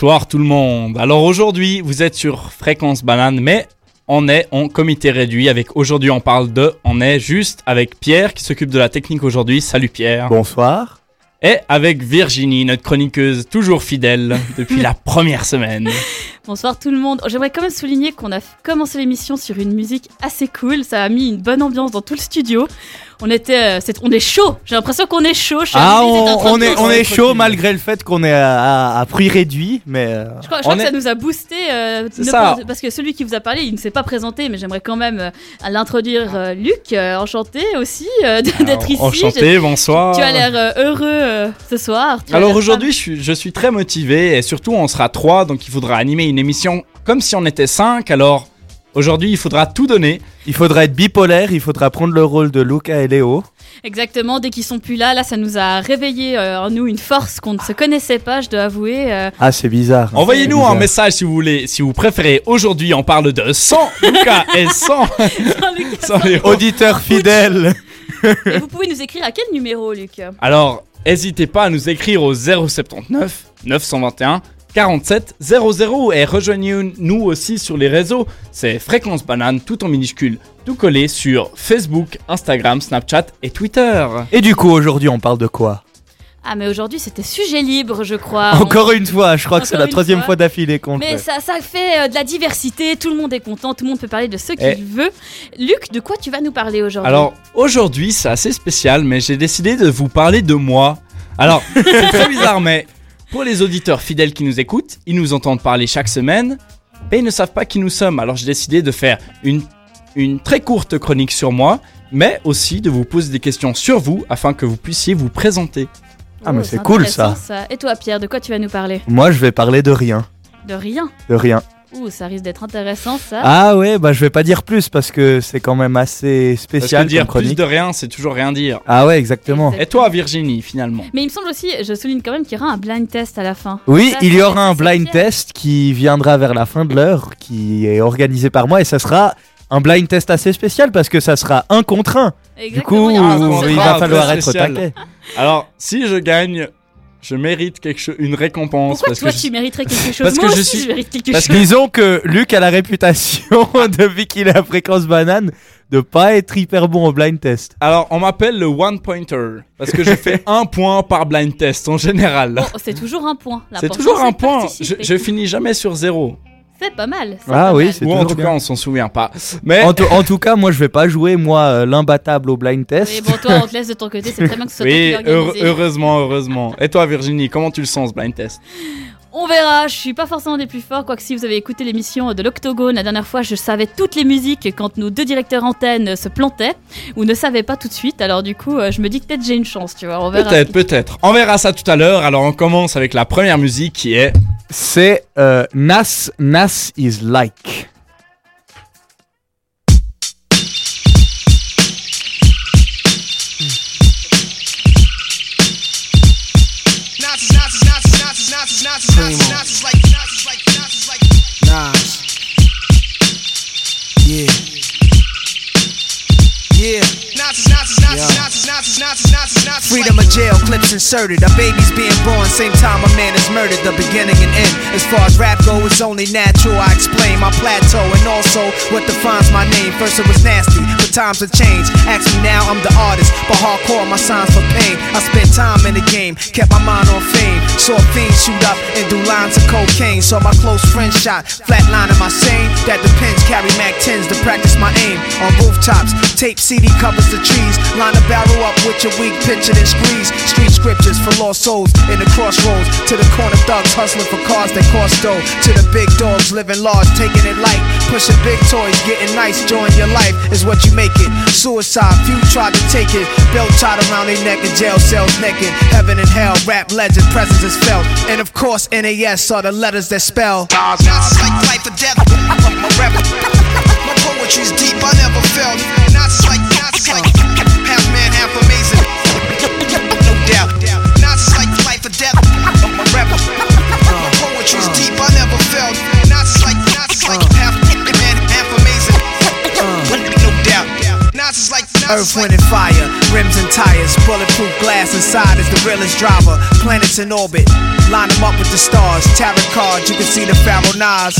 Bonsoir tout le monde. Alors aujourd'hui, vous êtes sur Fréquence Banane, mais on est en comité réduit avec aujourd'hui on parle de, on est juste avec Pierre qui s'occupe de la technique aujourd'hui. Salut Pierre. Bonsoir. Et avec Virginie, notre chroniqueuse toujours fidèle depuis la première semaine. Bonsoir tout le monde. J'aimerais quand même souligner qu'on a commencé l'émission sur une musique assez cool. Ça a mis une bonne ambiance dans tout le studio. On était, euh, c'est- on est chaud. J'ai l'impression qu'on est chaud. Cher Ah, on, est, on est chaud malgré le fait qu'on est à, à- à prix réduit, mais euh, Je crois, je crois On que est- ça nous a boosté. euh, ça. pas- parce que celui qui vous a parlé, il ne s'est pas présenté, mais j'aimerais quand même euh, l'introduire. euh, Luc, euh, enchanté aussi euh, d'être ici. Enchanté, bonsoir. Tu as l'air euh, heureux euh, ce soir. Alors aujourd'hui, je suis, je suis très motivé et surtout on sera trois, donc il faudra animer une émission comme si on était cinq. Alors aujourd'hui, il faudra tout donner. il faudra être bipolaire, il faudra prendre le rôle de Luca et Léo. Exactement, dès qu'ils sont plus là, là ça nous a réveillé euh, en nous une force qu'on ne se connaissait pas, je dois avouer. euh. Ah, c'est bizarre. Envoyez-nous C'est un message si vous voulez, si vous préférez. Aujourd'hui, on parle de 100 Lucas et 100 Lucas, 100 Léo. Auditeur fidèle. Et vous pouvez nous écrire à quel numéro, Luc? Alors, n'hésitez pas à nous écrire au 079 921 47 00 et rejoignez-nous aussi sur les réseaux. C'est Fréquence Banane, tout en minuscule, tout collé sur Facebook, Instagram, Snapchat et Twitter. Et du coup, aujourd'hui, on parle de quoi Ah, mais aujourd'hui c'était sujet libre, je crois. Encore une fois, je crois que c'est la troisième fois. d'affilée qu'on Mais fait. ça, ça fait euh, de la diversité, tout le monde est content, tout le monde peut parler de ce qu'il Eh. veut. Luc, de quoi tu vas nous parler aujourd'hui Alors, aujourd'hui, c'est assez spécial, mais j'ai décidé de vous parler de moi. Alors, c'est très bizarre, mais pour les auditeurs fidèles qui nous écoutent, ils nous entendent parler chaque semaine, mais ils ne savent pas qui nous sommes. Alors, j'ai décidé de faire une, une très courte chronique sur moi, mais aussi de vous poser des questions sur vous afin que vous puissiez vous présenter. Ah, mais Oh, c'est cool, intéressant, Et toi, Pierre, de quoi tu vas nous parler? Moi, je vais parler de rien. De rien? De rien. Ouh, ça risque d'être intéressant, ça. Ah ouais, bah je vais pas dire plus parce que c'est quand même assez Parce que spécial dire plus de rien, c'est toujours rien dire. Ah ouais, exactement. Exact. Et toi, Virginie, finalement? Mais il me semble aussi, je souligne quand même qu'il y aura un blind test à la fin. Oui, Ça, il y aura un blind bien. test qui viendra vers la fin de l'heure, qui est organisé par moi et ça sera un blind test assez spécial parce que ça sera un contre un. Du coup, il il va falloir être spécial. taquet. Alors, si je gagne, je mérite quelque chose, une récompense. Pourquoi parce toi que je- tu mériterais quelque chose? parce que Moi je aussi, suis- je mérite quelque parce chose. Disons que Luc a la réputation, depuis qu'il est à fréquence banane, de pas être hyper bon au blind test. Alors, on m'appelle le one pointer parce que je fais un point par blind test en général. Bon, c'est toujours un point. c'est toujours un point. Je, je finis jamais sur zéro. C'est pas mal. Ah pas oui, mal. c'est Ou en tout bien. cas, on s'en souvient pas. Mais En, tout- en tout cas, moi je vais pas jouer, moi, euh, l'imbattable au blind test. Mais bon, toi, on te laisse de ton côté. C'est très bien que ce soit oui, toi qui l'organise. heure- heureusement, heureusement. Et toi, Virginie, comment tu le sens ce blind test? On verra, je suis pas forcément des plus forts, quoique si vous avez écouté l'émission de l'Octogone la dernière fois, je savais toutes les musiques quand nos deux directeurs antennes se plantaient, ou ne savaient pas tout de suite, alors du coup, euh, je me dis que peut-être j'ai une chance, tu vois, on verra. Peut-être, peut-être. On verra ça tout à l'heure. Alors, on commence avec la première musique qui est. C'est euh, Nas Nas is like. Freedom of jail clips inserted. A baby's being born, same time a man is murdered. The beginning and end. As far as rap go, it's only natural. I explain my plateau and also what defines my name. First it was nasty, but times have changed. Ask me now, I'm the artist, but hardcore my signs for pain. I spent time in the game, kept my mind on fame. Saw fiends shoot up and do lines of cocaine. Saw my close friend shot, flatlining my sane. That depends, carry Mac 10s to practice my aim. On rooftops, tape CD covers the trees. Line a barrel up with your weak picture and squeeze. Street scriptures for lost souls in the crossroads. To the corner thugs hustling for cars that cost dough. To the big dogs living large, taking it light. Pushing big toys, getting nice, join your life is what you make it. Suicide, few tried to take it. Belt tied around their neck in jail cells naked. Heaven and hell, rap legend, presence is felt. And of course, NAS are the letters that spell. Nas like life or death. My rap, my poetry's deep, I never felt. Nas like, Nas like half man, half amazing. No doubt. Nas like life or death. My rap, my poetry's deep, I never felt. Nas like, Nas like half man, half amazing. No doubt. Earth, wind, and fire, rims and tires, bulletproof glass inside is the realest driver. Planets in orbit, line them up with the stars. Tarot cards, you can see the Pharaoh Nas.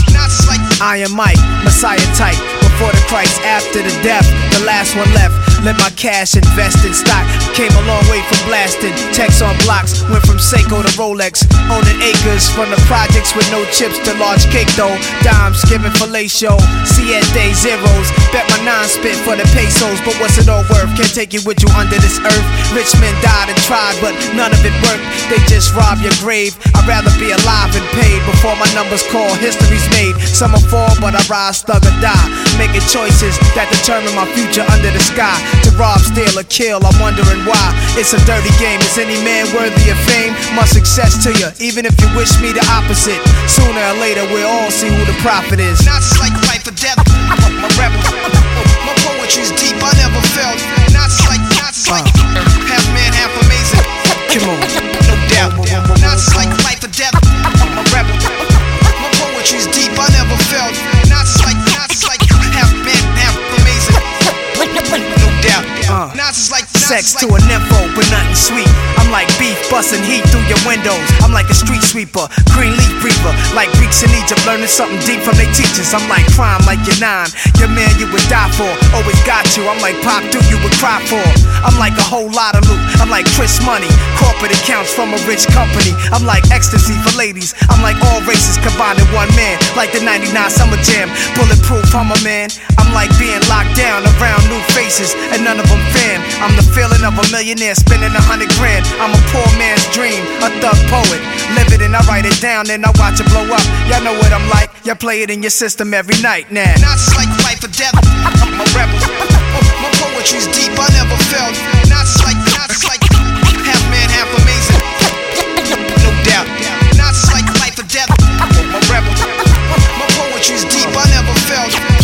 Iron Mike, Messiah type. Before the Christ, after the death, the last one left. Let my cash invest in stock. Came a long way from blasting. Text on blocks, went from Seiko to Rolex. Owning acres from the projects with no chips to large cake though. Dimes giving fellatio. Siete zeros. Bet my nine spit for the pesos. But what's it all worth? Can't take it with you under this earth. Rich men died and tried, but none of it worked. They just rob your grave. I'd rather be alive and paid before my numbers call. History's made. Some will fall, but I rise, thug or die. Making choices that determine my future under the sky. To rob, steal, or kill, I'm wondering why. It's a dirty game. Is any man worthy of fame? My success to you, even if you wish me the opposite. Sooner or later, we'll all see who the prophet is. Not just like life or death. My rebel. My poetry's deep, I never felt. Not just like, not just like half man, half amazing. Come on, no doubt. Not just like life or death. My rebel. My poetry's deep, I never felt. Uh, not just like sex to a nympho, but nothing sweet. I'm like beef busting heat through your windows. I'm like a street sweeper, green leaf reaper, like Greeks in Egypt, learning something deep from their teachers. I'm like crime, like your nine. Your man you would die for, always got you. I'm like pop, do you would cry for. I'm like a whole lot of loot. I'm like Chris Money, corporate accounts from a rich company. I'm like ecstasy for ladies. I'm like all races combined in one man, like the 99 Summer Jam. Bulletproof, I'm a man. I'm like being locked down around new faces, and none of them fan. I'm the feeling of a millionaire spending a hundred grand. I'm a poor man's dream, a thug poet. Live it and I write it down, then I watch it blow up. Y'all know what I'm like. Y'all play it in your system every night now. Not just like life or death. I'm a rebel. My poetry's deep, I never felt. Not just like, not just like half man, half amazing. No doubt. Not just like life or death. I'm a rebel. My poetry's deep, I never felt.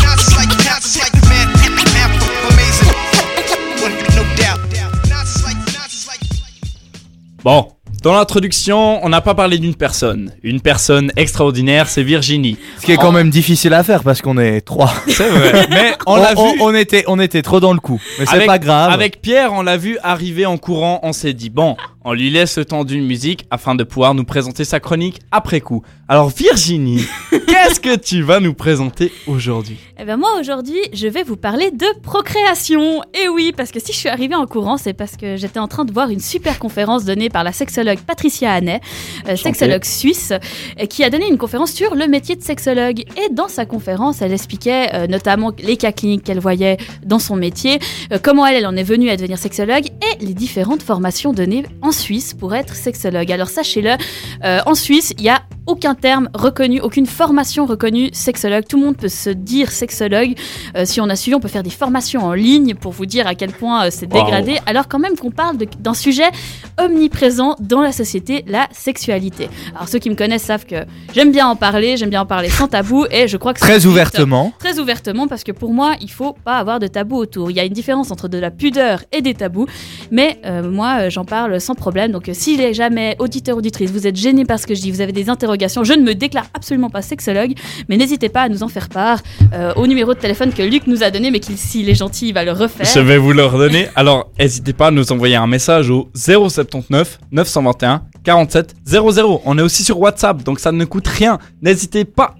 Bon, dans l'introduction, on n'a pas parlé d'une personne. Une personne extraordinaire, c'est Virginie. Ce qui est quand même difficile à faire parce qu'on est trois. C'est vrai. Mais on l'a vu. on était, on était trop dans le coup. Mais c'est pas grave. Avec Pierre, on l'a vu arriver en courant. On s'est dit, bon, on lui laisse le temps d'une musique afin de pouvoir nous présenter sa chronique après coup. Alors, Virginie, qu'est-ce que tu vas nous présenter aujourd'hui? Eh ben moi aujourd'hui, je vais vous parler de procréation. Et oui, parce que si je suis arrivée en courant, c'est parce que j'étais en train de voir une super conférence donnée par la sexologue Patricia Hannet, euh, sexologue suisse, euh, qui a donné une conférence sur le métier de sexologue. Et dans sa conférence, elle expliquait euh, notamment les cas cliniques qu'elle voyait dans son métier, euh, comment elle, elle en est venue à devenir sexologue et les différentes formations données en Suisse pour être sexologue. Alors sachez-le, euh, en Suisse, il y a aucun terme reconnu, aucune formation reconnue sexologue. Tout le monde peut se dire sexologue. Euh, si on a suivi, on peut faire des formations en ligne pour vous dire à quel point euh, c'est Wow. dégradé. Alors quand même qu'on parle d'un sujet omniprésent dans la société, la sexualité. Alors ceux qui me connaissent savent que j'aime bien en parler, j'aime bien en parler sans tabou et je crois que c'est Très ouvertement. Très ouvertement parce que pour moi, il faut pas avoir de tabou autour. Il y a une différence entre de la pudeur et des tabous, mais euh, moi j'en parle sans problème. Donc euh, si jamais auditeur auditrice, vous êtes gêné par ce que je dis, vous avez des interrogations, je ne me déclare absolument pas sexologue, mais n'hésitez pas à nous en faire part euh, au numéro de téléphone que Luc nous a donné, mais qu'il s'il est gentil, il va le refaire. Je vais vous le redonner. Alors, n'hésitez pas à nous envoyer un message au 079 921 47 00. On est aussi sur WhatsApp, donc ça ne coûte rien. N'hésitez pas.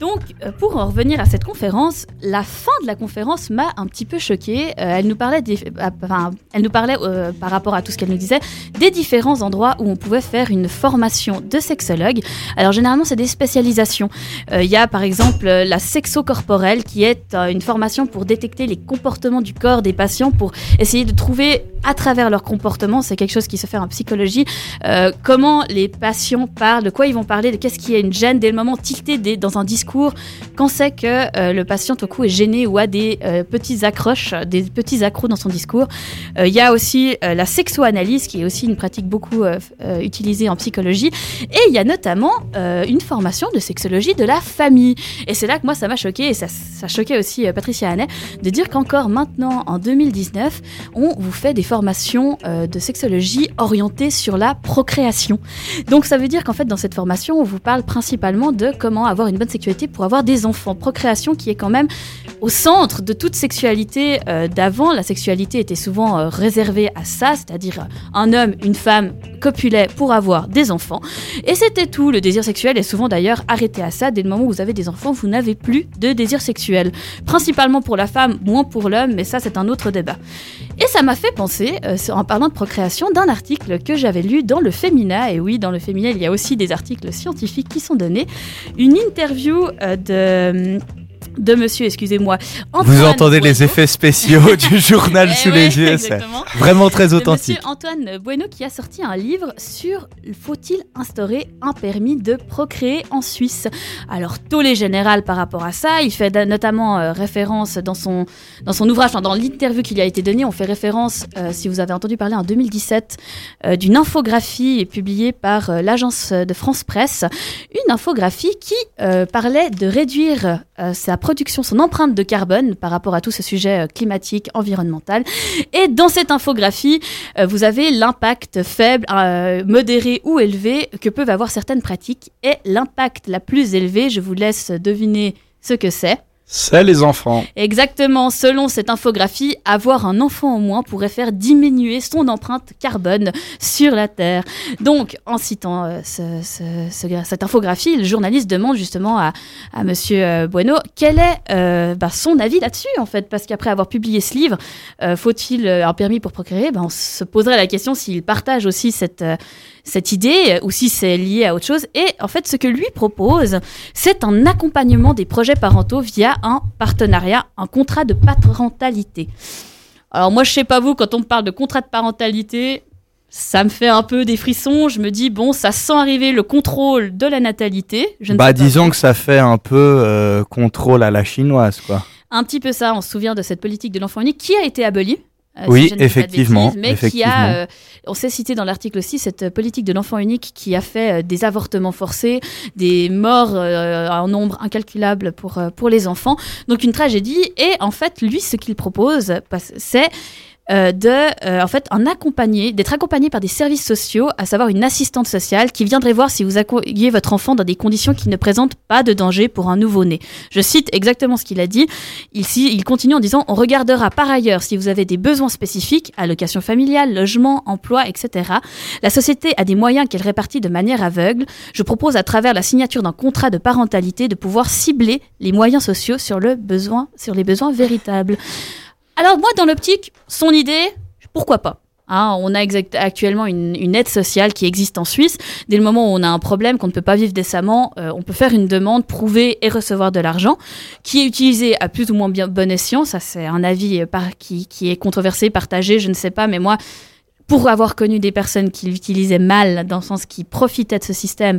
Donc, euh, pour en revenir à cette conférence, la fin de la conférence m'a un petit peu choquée. Euh, elle nous parlait, euh, enfin, elle nous parlait par rapport à tout ce qu'elle nous disait, des différents endroits où on pouvait faire une formation de sexologue. Alors, généralement, c'est des spécialisations. Il y a, par exemple, la sexo-corporelle, qui est une formation pour détecter les comportements du corps des patients, pour essayer de trouver, à travers leur comportement, c'est quelque chose qui se fait en psychologie, comment les patients parlent, de quoi ils vont parler, de qu'est-ce qui est une gêne dès le moment tilté des- un discours, quand c'est que euh, le patient tout coup est gêné ou a des euh, petits accroches, des petits accros dans son discours. Euh, Il y a aussi euh, la sexoanalyse qui est aussi une pratique beaucoup utilisée en psychologie. Et il y a notamment une formation de sexologie de la famille. Et c'est là que moi ça m'a choqué et ça, ça choquait aussi Patricia Hannet de dire qu'encore maintenant en 2019 on vous fait des formations de sexologie orientées sur la procréation. Donc ça veut dire qu'en fait dans cette formation on vous parle principalement de comment avoir une bonne bonne pour avoir des enfants. Procréation qui est quand même au centre de toute sexualité euh, d'avant. La sexualité était souvent euh, réservée à ça, c'est-à-dire euh, un homme, une femme copulaient pour avoir des enfants. Et c'était tout. Le désir sexuel est souvent d'ailleurs arrêté à ça. Dès le moment où vous avez des enfants, vous n'avez plus de désir sexuel. Principalement pour la femme, moins pour l'homme, mais ça c'est un autre débat. Et ça m'a fait penser, euh, en parlant de procréation, d'un article que j'avais lu dans le Femina. Et oui, dans le Femina, il y a aussi des articles scientifiques qui sont donnés. Une interview euh, de de monsieur, excusez-moi. Vous entendez les effets spéciaux du journal Eh sous ouais, les yeux, c'est exactement. vraiment très de authentique. Monsieur Antoine Bueno qui a sorti un livre sur faut-il instaurer un permis de procréer en Suisse. Alors tollé général par rapport à ça, il fait da- notamment euh, référence dans son dans son ouvrage, enfin, dans l'interview qui lui a été donnée, on fait référence, euh, si vous avez entendu parler en 2017, euh, d'une infographie publiée par euh, l'agence de France Presse, une infographie qui euh, parlait de réduire euh, sa production, son empreinte de carbone par rapport à tout ce sujet euh, climatique, environnemental. Et dans cette infographie, euh, vous avez l'impact faible, euh, modéré ou élevé que peuvent avoir certaines pratiques. Et l'impact la plus élevée, je vous laisse deviner ce que c'est. C'est les enfants. Exactement, selon cette infographie, avoir un enfant au moins pourrait faire diminuer son empreinte carbone sur la Terre. Donc, en citant euh, ce- ce- ce- cette infographie, le journaliste demande justement à, à Monsieur euh, Bueno quel est euh, bah, son avis là-dessus, en fait, parce qu'après avoir publié ce livre, euh, faut-il un permis pour procréer? Ben, On se poserait la question s'il partage aussi cette, cette idée ou si c'est lié à autre chose. Et en fait, ce que lui propose, c'est un accompagnement des projets parentaux via un partenariat, un contrat de parentalité. Alors moi, je sais pas vous, quand on me parle de contrat de parentalité, ça me fait un peu des frissons. Je me dis, bon, ça sent arriver le contrôle de la natalité. Je ne Bah sais pas disons que ça fait un peu euh, contrôle à la chinoise, quoi. Un petit peu ça, on se souvient de cette politique de l'enfant unique qui a été abolie. Euh, Oui, si effectivement, bêtises, mais effectivement. qui a, euh, on s'est cité dans l'article aussi, cette euh, politique de l'enfant unique qui a fait des avortements forcés, des morts euh, en nombre incalculable pour, pour les enfants. Donc une tragédie. Et en fait, lui, ce qu'il propose, c'est euh, de, euh, en fait, accompagné, d'être accompagné par des services sociaux, à savoir une assistante sociale qui viendrait voir si vous accueillez votre enfant dans des conditions qui ne présentent pas de danger pour un nouveau-né. Je cite exactement ce qu'il a dit. Il, il continue en disant On regardera par ailleurs si vous avez des besoins spécifiques, allocation familiale, logement, emploi, etc. La société a des moyens qu'elle répartit de manière aveugle. Je propose à travers la signature d'un contrat de parentalité de pouvoir cibler les moyens sociaux sur, le besoin, sur les besoins véritables. Alors, moi, dans l'optique, son idée, pourquoi pas Hein, on a actuellement une, une aide sociale qui existe en Suisse. Dès le moment où on a un problème, qu'on ne peut pas vivre décemment, euh, on peut faire une demande, prouver et recevoir de l'argent, qui est utilisé à plus ou moins bien bon escient. Ça, c'est un avis euh, par, qui, qui est controversé, partagé, je ne sais pas, mais moi, pour avoir connu des personnes qui l'utilisaient mal, dans le sens qui profitaient de ce système,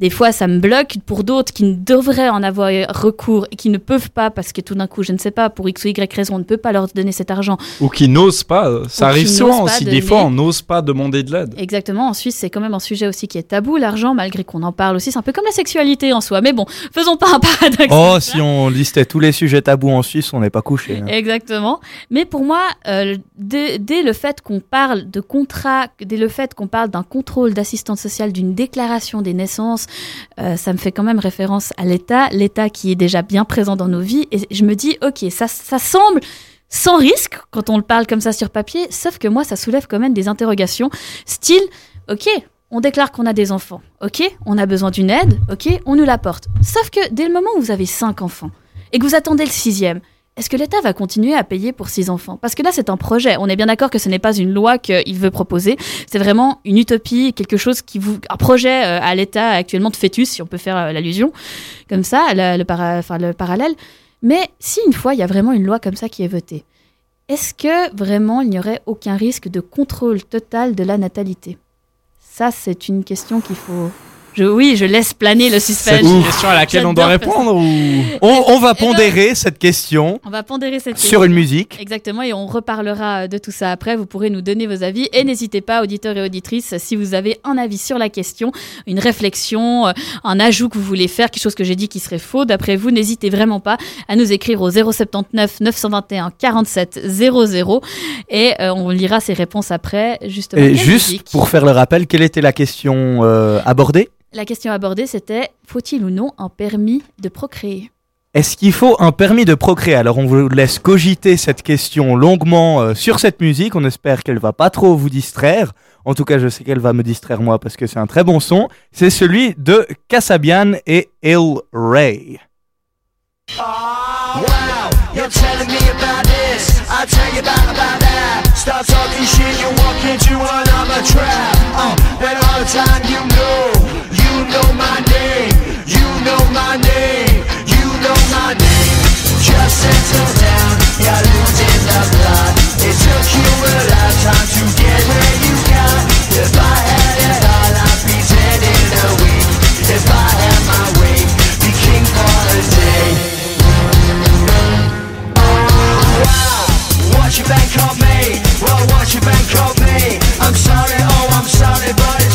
des fois ça me bloque. Pour d'autres qui ne devraient en avoir recours et qui ne peuvent pas, parce que tout d'un coup, je ne sais pas, pour X ou Y raison, on ne peut pas leur donner cet argent. Ou qui n'osent pas. Ça Ou arrive souvent aussi. donner. Des fois, on n'ose pas demander de l'aide. Exactement, en Suisse, c'est quand même un sujet aussi qui est tabou, l'argent, malgré qu'on en parle aussi. C'est un peu comme la sexualité en soi. Mais bon, faisons pas un paradoxe. Oh, si on listait tous les sujets tabous en Suisse, on n'est pas couché. hein. Exactement. Mais pour moi, euh, dès, dès le fait qu'on parle de contrat, dès le fait qu'on parle d'un contrôle d'assistance sociale, d'une déclaration des naissances, euh, ça me fait quand même référence à l'État, l'État qui est déjà bien présent dans nos vies. Et je me dis, ok, ça, ça semble sans risque quand on le parle comme ça sur papier, sauf que moi, ça soulève quand même des interrogations, style, ok. On déclare qu'on a des enfants, ok, on a besoin d'une aide, ok, on nous l'apporte. Sauf que dès le moment où vous avez cinq enfants et que vous attendez le sixième, est-ce que l'État va continuer à payer pour six enfants? Parce que là, c'est un projet. On est bien d'accord que ce n'est pas une loi qu'il veut proposer. C'est vraiment une utopie, quelque chose qui vous, un projet euh, à l'État actuellement de fœtus, si on peut faire euh, l'allusion comme ça, le, le parallèle. Mais si une fois il y a vraiment une loi comme ça qui est votée, est-ce que vraiment il n'y aurait aucun risque de contrôle total de la natalité? Ça, c'est une question qu'il faut. Je, oui, je laisse planer le C'est suspense. une question à laquelle on doit répondre ou On, on va Eh ben- pondérer cette question On va pondérer cette sur une musique. Exactement, et on reparlera de tout ça après. Vous pourrez nous donner vos avis. Et n'hésitez pas, auditeurs et auditrices, si vous avez un avis sur la question, une réflexion, euh, un ajout que vous voulez faire, quelque chose que j'ai dit qui serait faux, d'après vous, n'hésitez vraiment pas à nous écrire au 079 921 47 00 et euh, on lira ces réponses après. Justement, Et juste musique pour faire le rappel, quelle était la question euh, abordée? La question abordée c'était faut-il ou non un permis de procréer? Est-ce qu'il faut un permis de procréer? Alors on vous laisse cogiter cette question longuement euh, sur cette musique. On espère qu'elle va pas trop vous distraire. En tout cas, je sais qu'elle va me distraire moi parce que c'est un très bon son. C'est celui de Kasabian et Il Ray. Wow, you're telling me about this. I'll tell you about, about that. Start talking shit, you walk into another trap. Uh, then all the time you know, know my name, you know my name, you know my name. Just settle down, you're losing the blood. It took you a lifetime to get where you got. If I had it all, I'd be dead in a week. If I had my way, be king for a day. Wow, What you bank on me? Well, what you bank on me? I'm sorry, oh, I'm sorry, but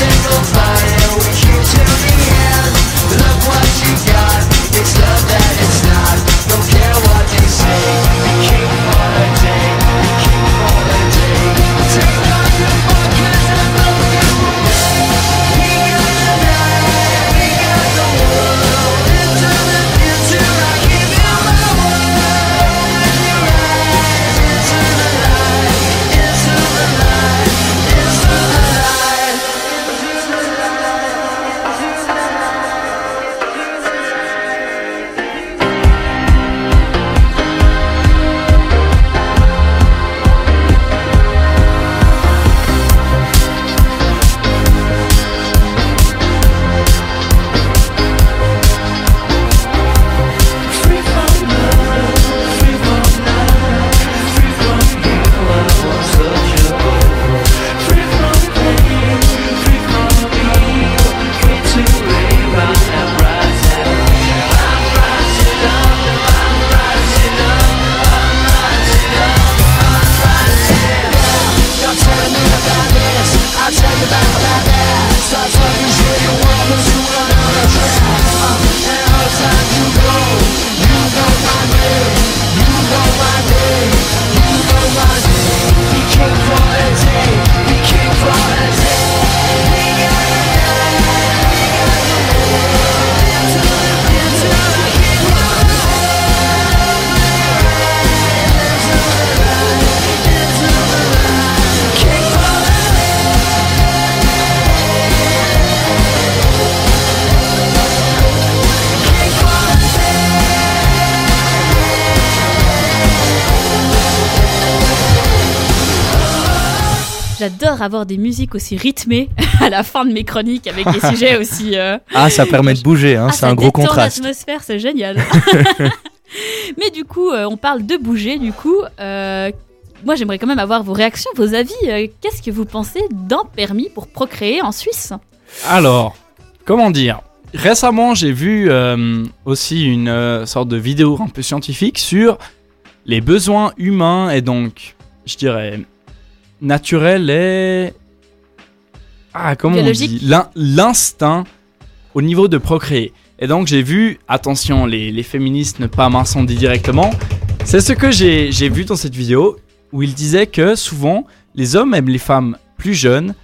single time. Avoir des musiques aussi rythmées à la fin de mes chroniques avec des sujets aussi. euh, Ah, ça permet de bouger, hein, Ah, c'est ça un gros contraste. l'atmosphère, c'est génial. Mais du coup, euh, on parle de bouger. Du coup, euh, moi, j'aimerais quand même avoir vos réactions, vos avis. Qu'est-ce que vous pensez d'un permis pour procréer en Suisse? Alors, comment dire? Récemment, j'ai vu euh, aussi une euh, sorte de vidéo un peu scientifique sur les besoins humains et donc, je dirais, naturels et... Ah, comment on dit? L'in- L'instinct au niveau de procréer. Et donc, j'ai vu, attention, les, les féministes ne pas m'incendier directement, c'est ce que j'ai j'ai vu dans cette vidéo où il disait que souvent, les hommes aiment les femmes plus jeunes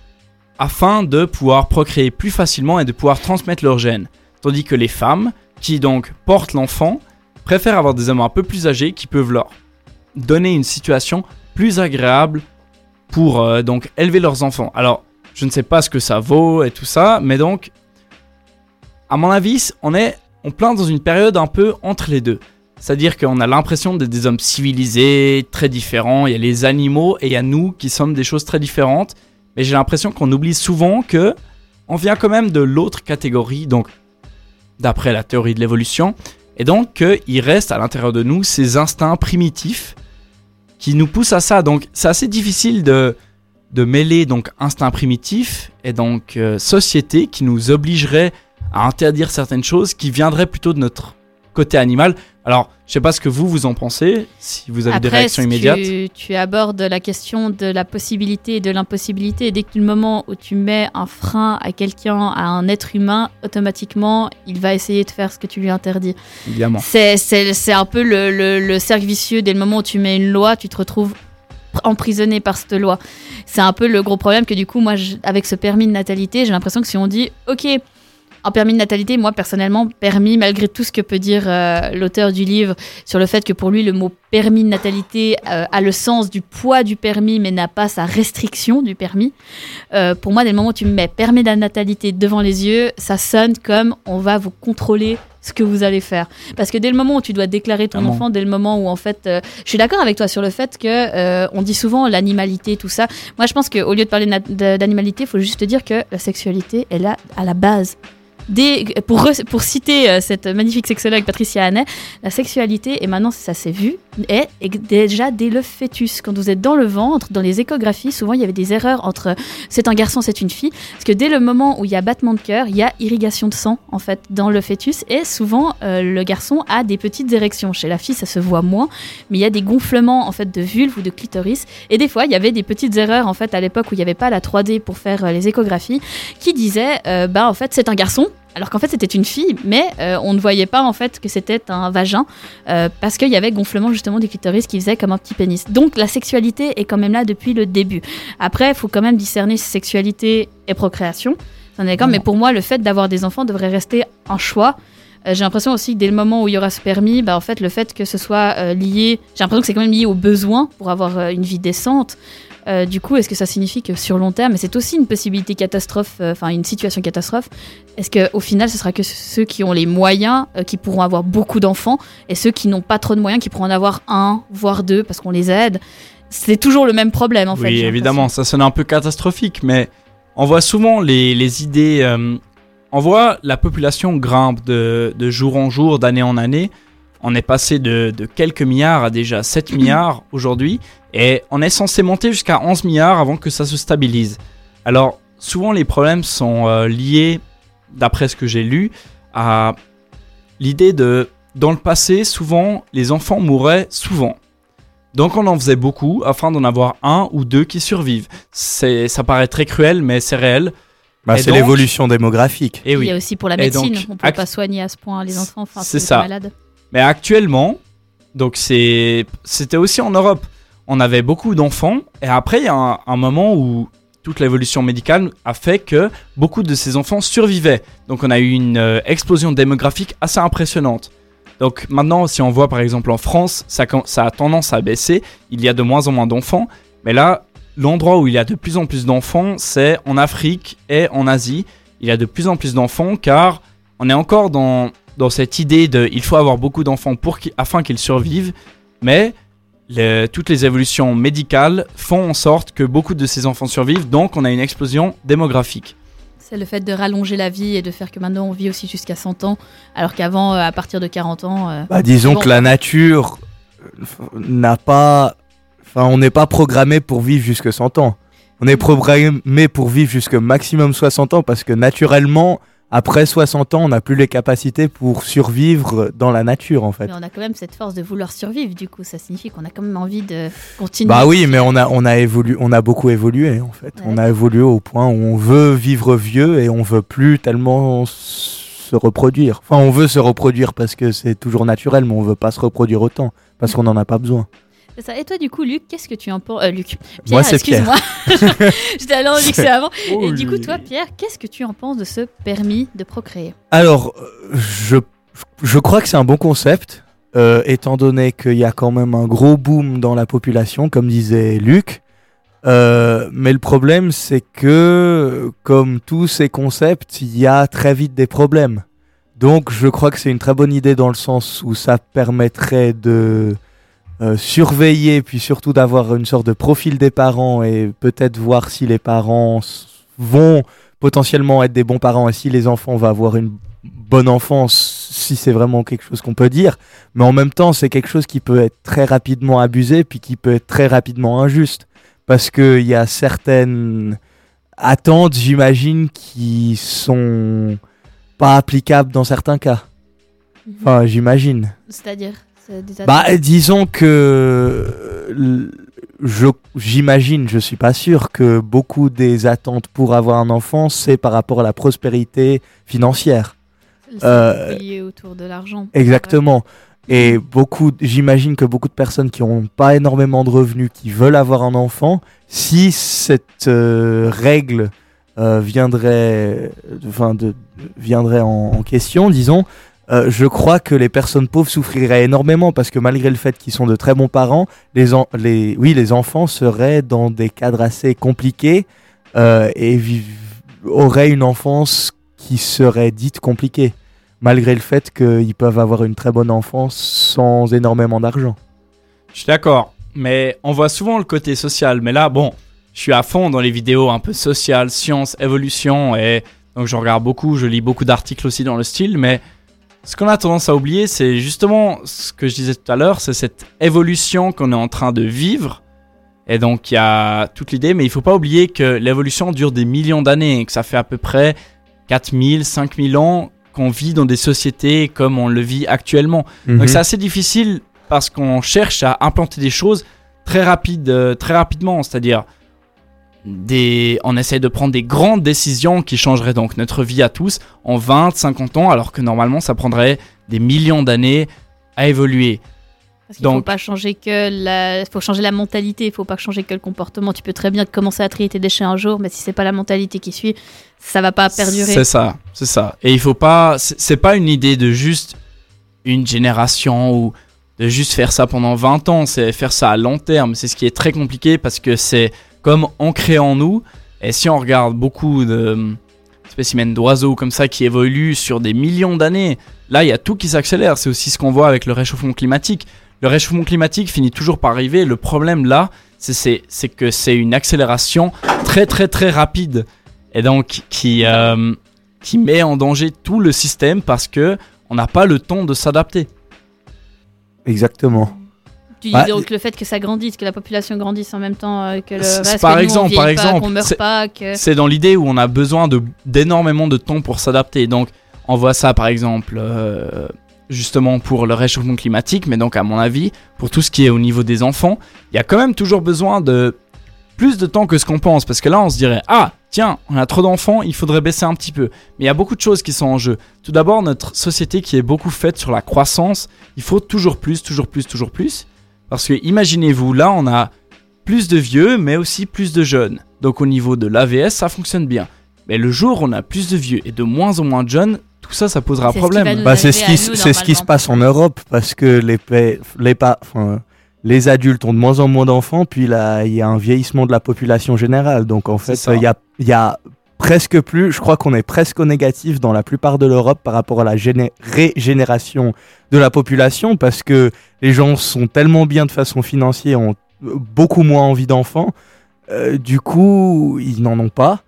afin de pouvoir procréer plus facilement et de pouvoir transmettre leurs gènes. Tandis que les femmes, qui donc portent l'enfant, préfèrent avoir des hommes un peu plus âgés qui peuvent leur donner une situation plus agréable pour euh, donc élever leurs enfants. Alors, je ne sais pas ce que ça vaut et tout ça, mais donc à mon avis, on est on plein dans une période un peu entre les deux. C'est-à-dire qu'on a l'impression d'être des hommes civilisés, très différents. Il y a les animaux et il y a nous qui sommes des choses très différentes. Mais j'ai l'impression qu'on oublie souvent que on vient quand même de l'autre catégorie, donc d'après la théorie de l'évolution, et donc qu'il reste à l'intérieur de nous ces instincts primitifs qui nous poussent à ça. Donc c'est assez difficile de, de mêler donc instinct primitif et donc euh, société qui nous obligerait à interdire certaines choses qui viendraient plutôt de notre côté animal. Alors, je sais pas ce que vous, vous en pensez, si vous avez des réactions si immédiates. Tu, tu abordes la question de la possibilité et de l'impossibilité. Dès que le moment où tu mets un frein à quelqu'un, à un être humain, automatiquement, il va essayer de faire ce que tu lui interdis. Évidemment. C'est, c'est, c'est un peu le, le- le cercle vicieux. Dès le moment où tu mets une loi, tu te retrouves pr- emprisonné par cette loi. C'est un peu le gros problème que du coup, moi, je- avec ce permis de natalité, j'ai l'impression que si on dit, OK, un permis de natalité, moi personnellement, permis, malgré tout ce que peut dire euh, l'auteur du livre sur le fait que pour lui, le mot permis de natalité euh, a le sens du poids du permis, mais n'a pas sa restriction du permis. Euh, pour moi, dès le moment où tu me mets permis de natalité devant les yeux, ça sonne comme on va vous contrôler ce que vous allez faire. Parce que dès le moment où tu dois déclarer ton enfant, dès le moment où en fait, euh, je suis d'accord avec toi sur le fait que euh, on dit souvent l'animalité, tout ça. Moi, je pense qu'au lieu de parler d'animalité, il faut juste dire que la sexualité est là à la base. Dès- pour, pour citer euh, cette magnifique sexologue Patricia Hannet, la sexualité, et maintenant ça s'est vu, est, est déjà dès le fœtus. Quand vous êtes dans le ventre, dans les échographies, souvent il y avait des erreurs entre c'est un garçon, c'est une fille. Parce que dès le moment où il y a battement de cœur, il y a irrigation de sang en fait dans le fœtus. Et souvent euh, le garçon a des petites érections. Chez la fille, ça se voit moins, mais il y a des gonflements en fait de vulve ou de clitoris. Et des fois, il y avait des petites erreurs en fait à l'époque où il n'y avait pas la 3D pour faire euh, les échographies, qui disaient euh, bah en fait c'est un garçon. Alors qu'en fait c'était une fille, mais euh, on ne voyait pas en fait que c'était un vagin euh, parce qu'il y avait gonflement justement du clitoris qui faisait comme un petit pénis. Donc la sexualité est quand même là depuis le début. Après, il faut quand même discerner sexualité et procréation. D'accord, mais pour moi, le fait d'avoir des enfants devrait rester un choix. Euh, j'ai l'impression aussi que dès le moment où il y aura ce permis, bah, en fait, le fait que ce soit euh, lié, j'ai l'impression que c'est quand même lié au besoin pour avoir euh, une vie décente. Euh, du coup, est-ce que ça signifie que sur long terme, et c'est aussi une possibilité catastrophe, euh, enfin une situation catastrophe, est-ce qu'au final, ce sera que ceux qui ont les moyens euh, qui pourront avoir beaucoup d'enfants et ceux qui n'ont pas trop de moyens qui pourront en avoir un, voire deux, parce qu'on les aide? C'est toujours le même problème en fait. oui, évidemment, ça sonne un peu catastrophique, mais on voit souvent les, les idées. on voit la population grimpe de, de jour en jour, d'année en année. On est passé de, de quelques milliards à déjà 7 milliards aujourd'hui, et on est censé monter jusqu'à 11 milliards avant que ça se stabilise. Alors, souvent les problèmes sont euh, liés, d'après ce que j'ai lu, à l'idée de, dans le passé, souvent, les enfants mouraient souvent. Donc on en faisait beaucoup afin d'en avoir un ou deux qui survivent. C'est, ça paraît très cruel, mais c'est réel. Bah, c'est donc- l'évolution démographique. Et Il oui. y a aussi pour la donc, médecine, on ne peut act- pas soigner à ce point les enfants, enfin, C'est si Mais actuellement, donc c'était aussi en Europe. On avait beaucoup d'enfants et après il y a un, moment où toute l'évolution médicale a fait que beaucoup de ces enfants survivaient. Donc on a eu une euh, explosion démographique assez impressionnante. Donc maintenant, si on voit par exemple en France, ça a tendance à baisser. Il y a de moins en moins d'enfants. Mais là, l'endroit où il y a de plus en plus d'enfants, c'est en Afrique et en Asie. Il y a de plus en plus d'enfants car on est encore dans, dans cette idée de il faut avoir beaucoup d'enfants pour afin qu'ils survivent. Mais le- toutes les évolutions médicales font en sorte que beaucoup de ces enfants survivent. Donc on a une explosion démographique. C'est le fait de rallonger la vie et de faire que maintenant on vit aussi jusqu'à 100 ans, alors qu'avant, euh, à partir de 40 ans, euh, Bah, disons Bon. que la nature euh, n'a pas. Enfin, on n'est pas programmé pour vivre jusque 100 ans. On est programmé pour vivre jusque maximum 60 ans parce que naturellement, après 60 ans, on n'a plus les capacités pour survivre dans la nature en fait. mais on a quand même cette force de vouloir survivre. Du coup, ça signifie qu'on a quand même envie de continuer. Bah oui, mais on a, on a on a beaucoup évolué en fait. Ouais. On a évolué au point où on veut vivre vieux et on veut plus tellement se reproduire. Enfin, on veut se reproduire parce que c'est toujours naturel, mais on veut pas se reproduire autant parce qu'on n'en a pas besoin. Ça. Et toi, du coup, Luc, qu'est-ce que tu en penses? Euh, Luc, Pierre, Moi, c'est Pierre. excuse-moi. J'étais allé en Luc, c'est avant. Oh, Et du coup, toi, Pierre, qu'est-ce que tu en penses de ce permis de procréer? Alors, euh, je, je crois que c'est un bon concept, euh, étant donné qu'il y a quand même un gros boom dans la population, comme disait Luc. Euh, mais le problème, c'est que, comme tous ces concepts, il y a très vite des problèmes. Donc je crois que c'est une très bonne idée dans le sens où ça permettrait de euh, surveiller, puis surtout d'avoir une sorte de profil des parents et peut-être voir si les parents vont potentiellement être des bons parents et si les enfants vont avoir une bonne enfance, si c'est vraiment quelque chose qu'on peut dire. Mais en même temps, c'est quelque chose qui peut être très rapidement abusé, puis qui peut être très rapidement injuste. Parce qu'il y a certaines attentes, j'imagine, qui sont pas applicables dans certains cas. Enfin, j'imagine. C'est-à-dire? c'est des Bah, disons que euh, je j'imagine, je suis pas sûr que beaucoup des attentes pour avoir un enfant, c'est par rapport à la prospérité financière. C'est euh, lié autour de l'argent. Exactement. Et beaucoup, j'imagine que beaucoup de personnes qui n'ont pas énormément de revenus, qui veulent avoir un enfant, si cette euh, règle euh, viendrait, enfin, de, viendrait en, en question, disons, euh, je crois que les personnes pauvres souffriraient énormément parce que malgré le fait qu'ils sont de très bons parents, les, enfants seraient dans des cadres assez compliqués euh, et auraient une enfance qui serait dite compliquée malgré le fait qu'ils peuvent avoir une très bonne enfance sans énormément d'argent. Je suis d'accord, mais on voit souvent le côté social. Mais là, bon, je suis à fond dans les vidéos un peu sociales, sciences, évolution, et donc je regarde beaucoup, je lis beaucoup d'articles aussi dans le style, mais ce qu'on a tendance à oublier, c'est justement ce que je disais tout à l'heure, c'est cette évolution qu'on est en train de vivre. Et donc il y a toute l'idée, mais il faut pas oublier que l'évolution dure des millions d'années, que ça fait à peu près 4000, 5000 ans qu'on vit dans des sociétés comme on le vit actuellement. Mhm. Donc c'est assez difficile parce qu'on cherche à implanter des choses très rapide, euh, très rapidement, c'est-à-dire des, on essaie de prendre des grandes décisions qui changeraient donc notre vie à tous en 20, 50 ans, alors que normalement ça prendrait des millions d'années à évoluer. Parce qu'il faut Donc- pas changer que la, faut changer la mentalité, il faut pas changer que le comportement. Tu peux très bien commencer à trier tes déchets un jour, mais si c'est pas la mentalité qui suit, ça va pas perdurer. C'est ça, c'est ça. Et il faut pas, c'est pas une idée de juste une génération ou de juste faire ça pendant 20 ans, c'est faire ça à long terme. C'est ce qui est très compliqué parce que c'est comme ancré en nous. Et si on regarde beaucoup de euh, spécimens d'oiseaux comme ça qui évoluent sur des millions d'années, là il y a tout qui s'accélère. C'est aussi ce qu'on voit avec le réchauffement climatique. Le réchauffement climatique finit toujours par arriver. Le problème là, c'est- que c'est une accélération très très très rapide et donc qui, euh, qui met en danger tout le système parce que on n'a pas le temps de s'adapter. Exactement. Tu Bah, donc le fait que ça grandisse, que la population grandisse en même temps euh, que le par que nous, exemple- on par exemple, c'est- pas, que C'est dans l'idée où on a besoin de d'énormément de temps pour s'adapter. Donc on voit ça par exemple euh, justement pour le réchauffement climatique, mais donc à mon avis pour tout ce qui est au niveau des enfants, il y a quand même toujours besoin de plus de temps que ce qu'on pense. Parce que là on se dirait ah tiens on a trop d'enfants il faudrait baisser un petit peu. Mais il y a beaucoup de choses qui sont en jeu. Tout d'abord notre société qui est beaucoup faite sur la croissance il faut toujours plus toujours plus toujours plus parce que imaginez-vous là on a plus de vieux mais aussi plus de jeunes donc au niveau de l'AVS ça fonctionne bien mais le jour où on a plus de vieux et de moins en moins de jeunes tout ça ça posera C'est ce qui problème Bah, c'est ce qui, nous, c'est ce qui se passe en Europe parce que les, les, pa- enfin, les adultes ont de moins en moins d'enfants, puis là, il y a un vieillissement de la population générale. Donc en fait, ça. il y a, il y a presque plus, je crois qu'on est presque au négatif dans la plupart de l'Europe par rapport à la géné- régénération de la population parce que les gens sont tellement bien de façon financière, ont beaucoup moins envie d'enfants. Euh, du coup, ils n'en ont pas.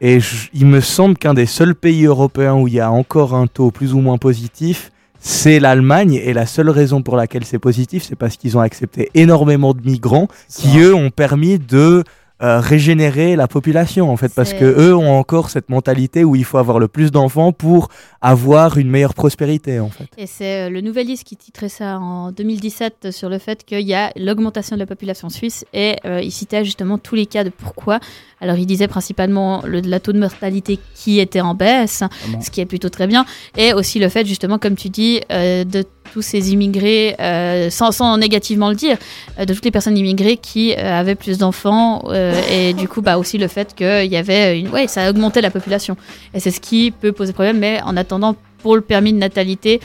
Et je- il me semble qu'un des seuls pays européens où il y a encore un taux plus ou moins positif, c'est l'Allemagne. Et la seule raison pour laquelle c'est positif, c'est parce qu'ils ont accepté énormément de migrants qui, eux, ont permis de euh, régénérer la population, en fait. Parce que eux ont encore cette mentalité où il faut avoir le plus d'enfants pour avoir une meilleure prospérité, en fait. Et c'est euh, le Nouvelliste qui titrait ça en 2017 sur le fait qu'il y a l'augmentation de la population suisse et euh, il citait justement tous les cas de pourquoi. Alors il disait principalement le, la taux de mortalité qui était en baisse, ce qui est plutôt très bien, et aussi le fait justement, comme tu dis, de tous ces immigrés, euh, sans, sans négativement le dire, euh, de toutes les personnes immigrées qui euh, avaient plus d'enfants et du coup bah aussi le fait qu'il y avait une, ouais ça a augmenté la population. Et c'est ce qui peut poser problème, mais en attendant pour le permis de natalité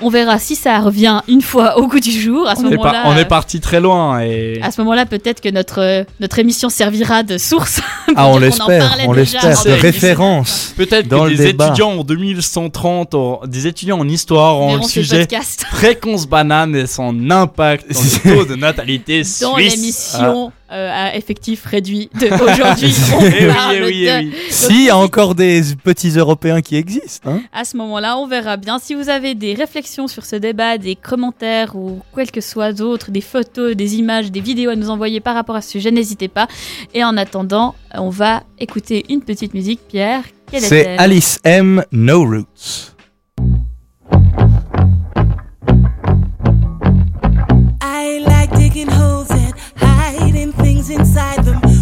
On verra si ça revient une fois au goût du jour. À ce On est, moment-là, par- on euh, est parti très loin et à ce moment-là, peut-être que notre, euh, notre émission servira de source. Ah, on en l'espère, on l'espère, en de 2017. référence. peut-être que des débat. étudiants en 2130, auront- des étudiants en histoire auront le sujet fréquence banane et son impact dans le taux de natalité dans suisse. l'émission euh, à effectif réduit d'aujourd'hui. On Eh oui, eh oui, de- eh oui. S'il y a encore des petits Européens qui existent. Hein. À ce moment-là, on verra bien. Si vous avez des réflexions sur ce débat, des commentaires ou quel que soit d'autre, des photos, des images, des vidéos à nous envoyer par rapport à ce sujet, n'hésitez pas. Et en attendant, on va écouter une petite musique. Pierre, quelle C'est est-elle Alice M. No Roots.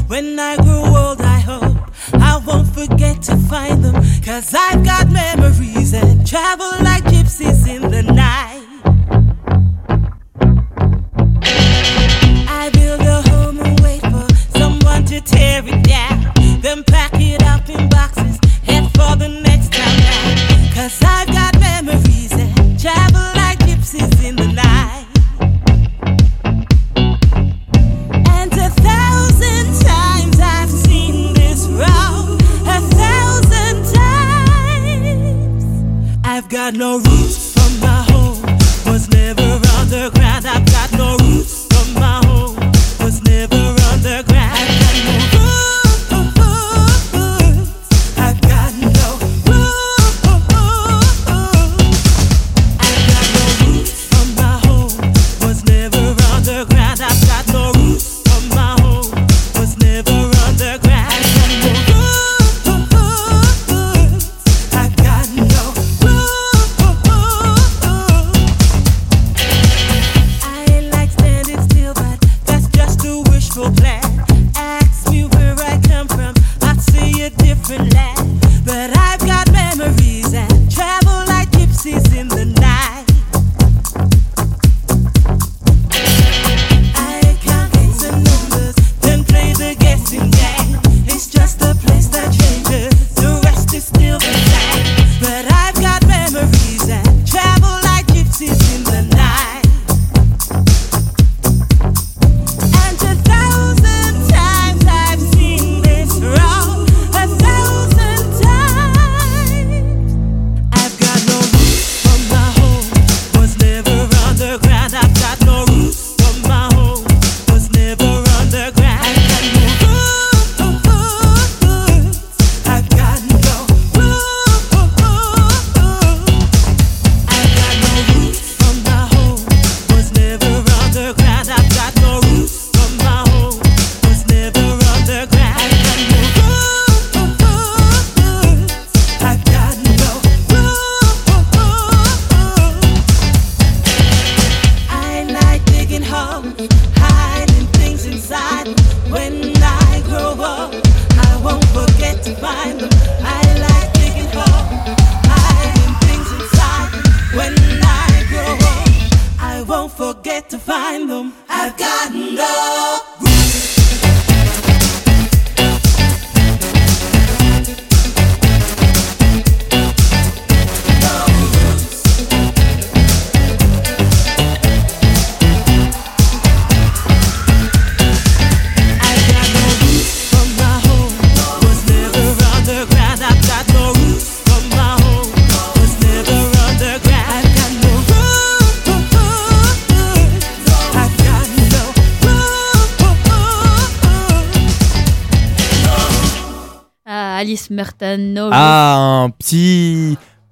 When I grow old, I hope I won't forget to find them. Cause I've got memories that travel like gypsies in the night. Got no roots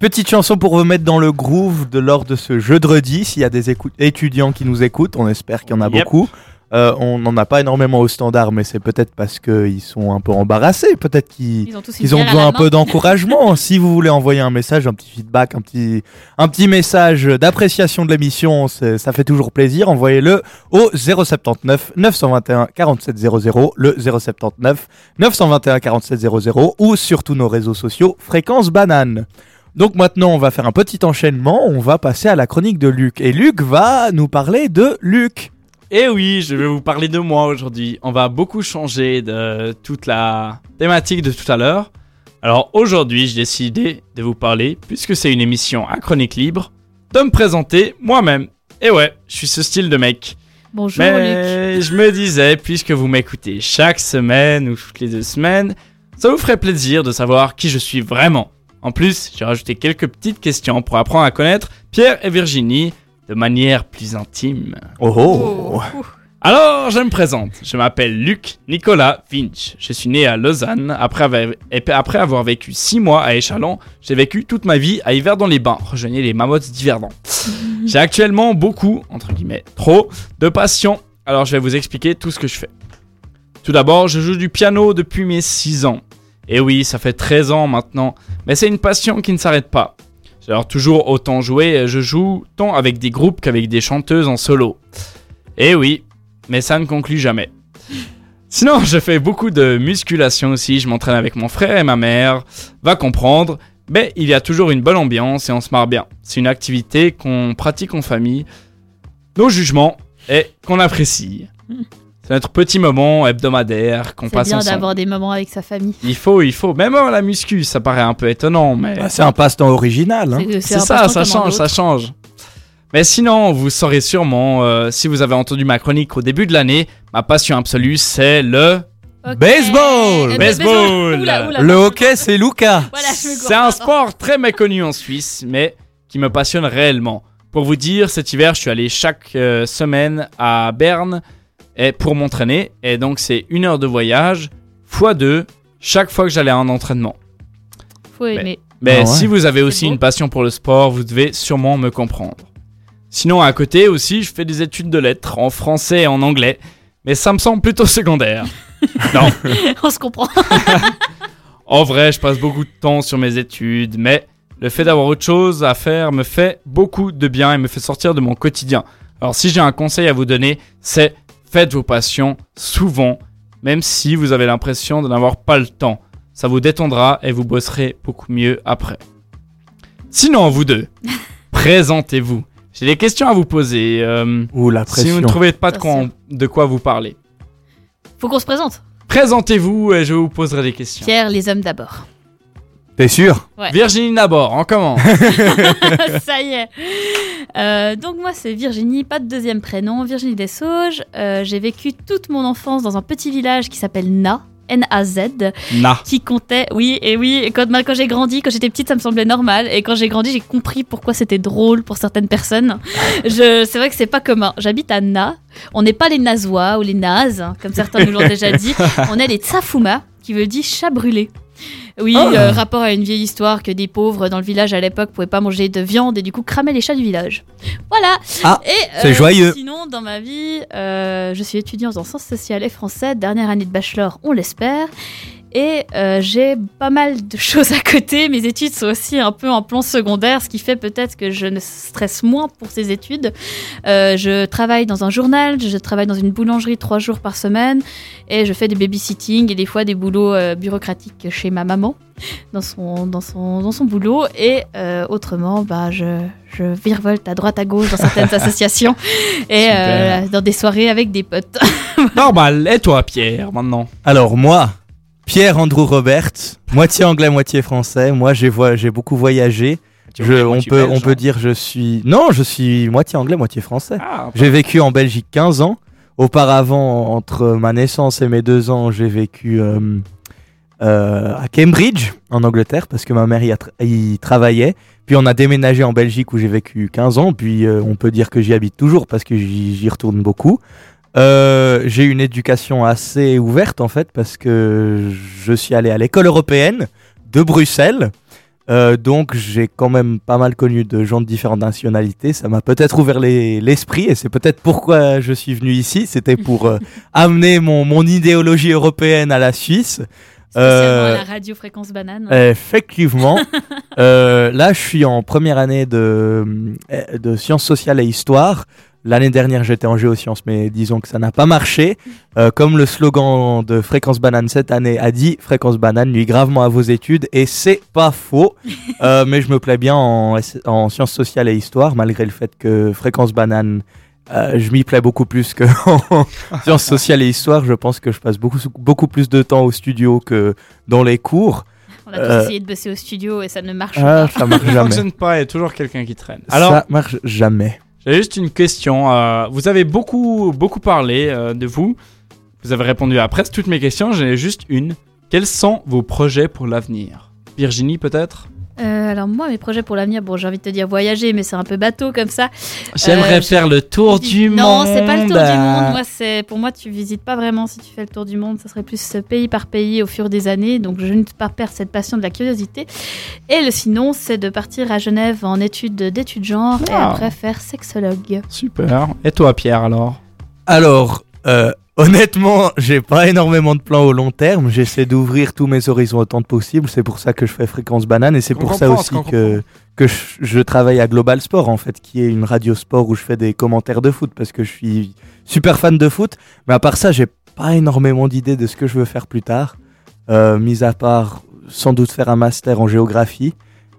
Petite chanson pour vous mettre dans le groove de lors de ce jeudi. S'il y a des étudiants qui nous écoutent, on espère qu'il y en a Yep. beaucoup. Euh, on n'en a pas énormément au standard, mais c'est peut-être parce qu'ils sont un peu embarrassés. Peut-être qu'ils Ils ont ils ont besoin un peu d'encouragement. si vous voulez envoyer un message, un petit feedback, un petit, un petit message d'appréciation de l'émission, ça fait toujours plaisir. Envoyez-le au 079 921 47 00, le 079 921 47 00 ou sur tous nos réseaux sociaux Fréquence Banane. Donc maintenant, on va faire un petit enchaînement. On va passer à la chronique de Luc. Et Luc va nous parler de Luc. Et oui, je vais vous parler de moi aujourd'hui. On va beaucoup changer de toute la thématique de tout à l'heure. Alors aujourd'hui, j'ai décidé de vous parler, puisque c'est une émission à chronique libre, de me présenter moi-même. Et ouais, je suis ce style de mec. Bonjour Luc. Mais je me disais, puisque vous m'écoutez chaque semaine ou toutes les deux semaines, ça vous ferait plaisir de savoir qui je suis vraiment. En plus, j'ai rajouté quelques petites questions pour apprendre à connaître Pierre et Virginie de manière plus intime. Oh, oh. Ouh. Alors, je me présente. Je m'appelle Luc Nicolas Finch. Je suis né à Lausanne. Après avoir, et après avoir vécu 6 mois à Échalon, j'ai vécu toute ma vie à Yverdon-les-Bains. Rejoignez les mamottes d'Yverdon. J'ai actuellement beaucoup, entre guillemets, trop, de passion. Alors, je vais vous expliquer tout ce que je fais. Tout d'abord, je joue du piano depuis mes 6 ans. Et oui, ça fait 13 ans maintenant. Mais c'est une passion qui ne s'arrête pas. J'ai alors toujours autant joué. Je joue tant avec des groupes qu'avec des chanteuses en solo. Et oui, mais ça ne conclut jamais. Sinon, je fais beaucoup de musculation aussi, je m'entraîne avec mon frère et ma mère, va comprendre, mais il y a toujours une bonne ambiance et on se marre bien. C'est une activité qu'on pratique en famille, nos jugements et qu'on apprécie. C'est notre petit moment hebdomadaire qu'on C'est passe bien ensemble. d'avoir des moments avec sa famille. Il faut, il faut. Même à la muscu, ça paraît un peu étonnant, mais Bah, c'est un passe-temps original. hein. C'est- c'est ça, ça change, ça change. Mais sinon, vous saurez sûrement, euh, si vous avez entendu ma chronique au début de l'année, ma passion absolue, c'est le... Baseball Euh, Baseball. Oula, oula, Le hockey, c'est Luca. Voilà, C'est un sport très méconnu en Suisse, mais qui me passionne réellement. Pour vous dire, cet hiver, je suis allé chaque euh, semaine à Berne et pour m'entraîner. Et donc, c'est une heure de voyage, fois deux, chaque fois que j'allais à un entraînement. Faut aimer. Mais Ah ouais. si vous avez aussi une passion pour le sport, vous devez sûrement me comprendre. Sinon, à côté aussi, je fais des études de lettres en français et en anglais, mais ça me semble plutôt secondaire. non, On se comprend. en vrai, je passe beaucoup de temps sur mes études, mais le fait d'avoir autre chose à faire me fait beaucoup de bien et me fait sortir de mon quotidien. Alors, si j'ai un conseil à vous donner, c'est faites vos passions souvent, même si vous avez l'impression de n'avoir pas le temps. Ça vous détendra et vous bosserez beaucoup mieux après. Sinon, vous deux, présentez-vous. J'ai des questions à vous poser. euh, Ouh, la si pression. vous ne trouvez pas de quoi, de quoi vous parler. Faut qu'on se présente. Présentez-vous et je vous poserai des questions. Pierre, les hommes d'abord. T'es sûr Ouais. Virginie d'abord, on commence. Ça y est. Euh, donc moi c'est Virginie, pas de deuxième prénom, Virginie Dessauges. Euh, J'ai vécu toute mon enfance dans un petit village qui s'appelle Na. N-A-Z, Na. qui comptait, oui, et oui, quand, quand j'ai grandi, quand j'étais petite, ça me semblait normal, et quand j'ai grandi, j'ai compris pourquoi c'était drôle pour certaines personnes. Je, c'est vrai que c'est pas commun. J'habite à Na, on n'est pas les Nazois ou les Nazes, hein, comme certains nous l'ont déjà dit, on est les Tsafuma, qui veut dire chat brûlé. Oui, Ah. euh, rapport à une vieille histoire que des pauvres dans le village à l'époque pouvaient pas manger de viande et du coup cramaient les chats du village. Voilà. Ah, et, euh, c'est joyeux. Sinon, dans ma vie, euh, je suis étudiante en sciences sociales et français, dernière année de bachelor, on l'espère. Et euh, j'ai pas mal de choses à côté. Mes études sont aussi un peu en plan secondaire, ce qui fait peut-être que je ne stresse moins pour ces études. Euh, je travaille dans un journal, je travaille dans une boulangerie trois jours par semaine et je fais des babysitting et des fois des boulots euh, bureaucratiques chez ma maman dans son, dans son, dans son boulot. Et euh, autrement, bah, je, je virevolte à droite à gauche dans certaines associations et euh, dans des soirées avec des potes. Normal. Et toi, Pierre, maintenant? Alors moi, Pierre Andrew Robert, moitié anglais, moitié français. Moi, j'ai beaucoup voyagé. Je, on peut, on peut dire je suis. Non, je suis moitié anglais, moitié français. Ah, J'ai vécu en Belgique 15 ans. Auparavant, entre ma naissance et mes deux ans, j'ai vécu euh, euh, à Cambridge, en Angleterre, parce que ma mère y, a tra- y travaillait. Puis on a déménagé en Belgique où j'ai vécu 15 ans. Puis euh, on peut dire que j'y habite toujours parce que j'y retourne beaucoup. Euh, j'ai une éducation assez ouverte en fait parce que je suis allé à l'école européenne de Bruxelles. Euh, donc j'ai quand même pas mal connu de gens de différentes nationalités. Ça m'a peut-être ouvert les- l'esprit et c'est peut-être pourquoi je suis venu ici. C'était pour euh, amener mon, mon idéologie européenne à la Suisse. Spécialement à la radio fréquence banane. Effectivement. Là, je suis en première année de, de sciences sociales et histoire. L'année dernière, j'étais en géosciences, mais disons que ça n'a pas marché. Euh, comme le slogan de Fréquence Banane cette année a dit, Fréquence Banane nuit gravement à vos études, et c'est pas faux. Euh, mais je me plais bien en, en sciences sociales et histoire, malgré le fait que Fréquence Banane, euh, je m'y plais beaucoup plus que en sciences sociales et histoire. Je pense que je passe beaucoup, beaucoup plus de temps au studio que dans les cours. On a tous Euh. essayé de bosser au studio et ça ne marche Ah, pas. ça marche Ça ne jamais. fonctionne pas, il y a toujours quelqu'un qui traîne. Alors, ça marche jamais. J'ai juste une question. euh, vous avez beaucoup, beaucoup parlé euh, de vous. Vous avez répondu à presque toutes mes questions. J'en ai juste une. Quels sont vos projets pour l'avenir? Virginie, peut-être? Euh, alors moi, mes projets pour l'avenir, bon, j'ai envie de te dire voyager, mais c'est un peu bateau comme ça. J'aimerais Euh, faire le tour du monde. non, c'est pas le tour du monde. Moi, c'est pour moi, tu visites pas vraiment si tu fais le tour du monde. Ça serait plus euh, pays par pays au fur des années. Donc, je ne peux pas perdre cette passion de la curiosité. Et le sinon, c'est de partir à Genève en études d'études genre et Ah. après faire sexologue. Super. Et toi, Pierre, alors? Alors, euh, honnêtement, j'ai pas énormément de plans au long terme. J'essaie d'ouvrir tous mes horizons autant que possible. C'est pour ça que je fais Fréquence Banane et c'est pour ça aussi que, que je, je travaille à Global Sport, en fait, qui est une radio sport où je fais des commentaires de foot parce que je suis super fan de foot. Mais à part ça, j'ai pas énormément d'idées de ce que je veux faire plus tard. Euh, mis à part sans doute faire un master en géographie.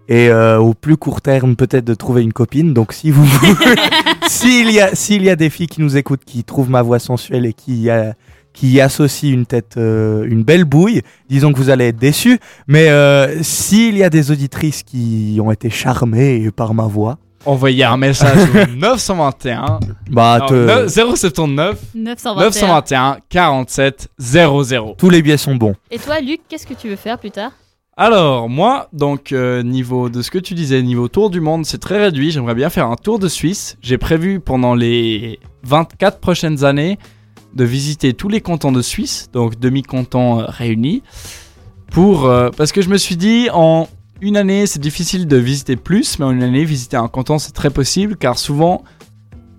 Et euh, au plus court terme, peut-être de trouver une copine. Donc si vous s'il y a s'il y a des filles qui nous écoutent, qui trouvent ma voix sensuelle et qui euh, qui y associent une tête, euh, une belle bouille, disons que vous allez être déçus. Mais euh, s'il y a des auditrices qui ont été charmées par ma voix, Envoyez un message au 921 bah non, te- ne- 079 921. 921 47 00. tous les biais sont bons. Et toi, Luc, qu'est-ce que tu veux faire plus tard? Alors, moi, donc, euh, niveau de ce que tu disais, niveau tour du monde, c'est très réduit. J'aimerais bien faire un tour de Suisse. J'ai prévu pendant les 24 prochaines années de visiter tous les cantons de Suisse, donc demi-cantons euh, réunis. Pour, euh, parce que je me suis dit, en une année, c'est difficile de visiter plus, mais en une année, visiter un canton, c'est très possible, car souvent,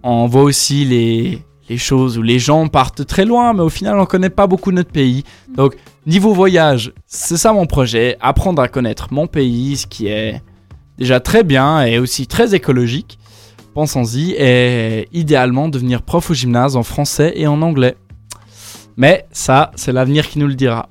on voit aussi les, les choses où les gens partent très loin, mais au final, on connaît pas beaucoup notre pays. Donc, Niveau voyage, c'est ça mon projet, apprendre à connaître mon pays, ce qui est déjà très bien et aussi très écologique. Pensons-y, et idéalement devenir prof au gymnase en français et en anglais. Mais ça, c'est l'avenir qui nous le dira.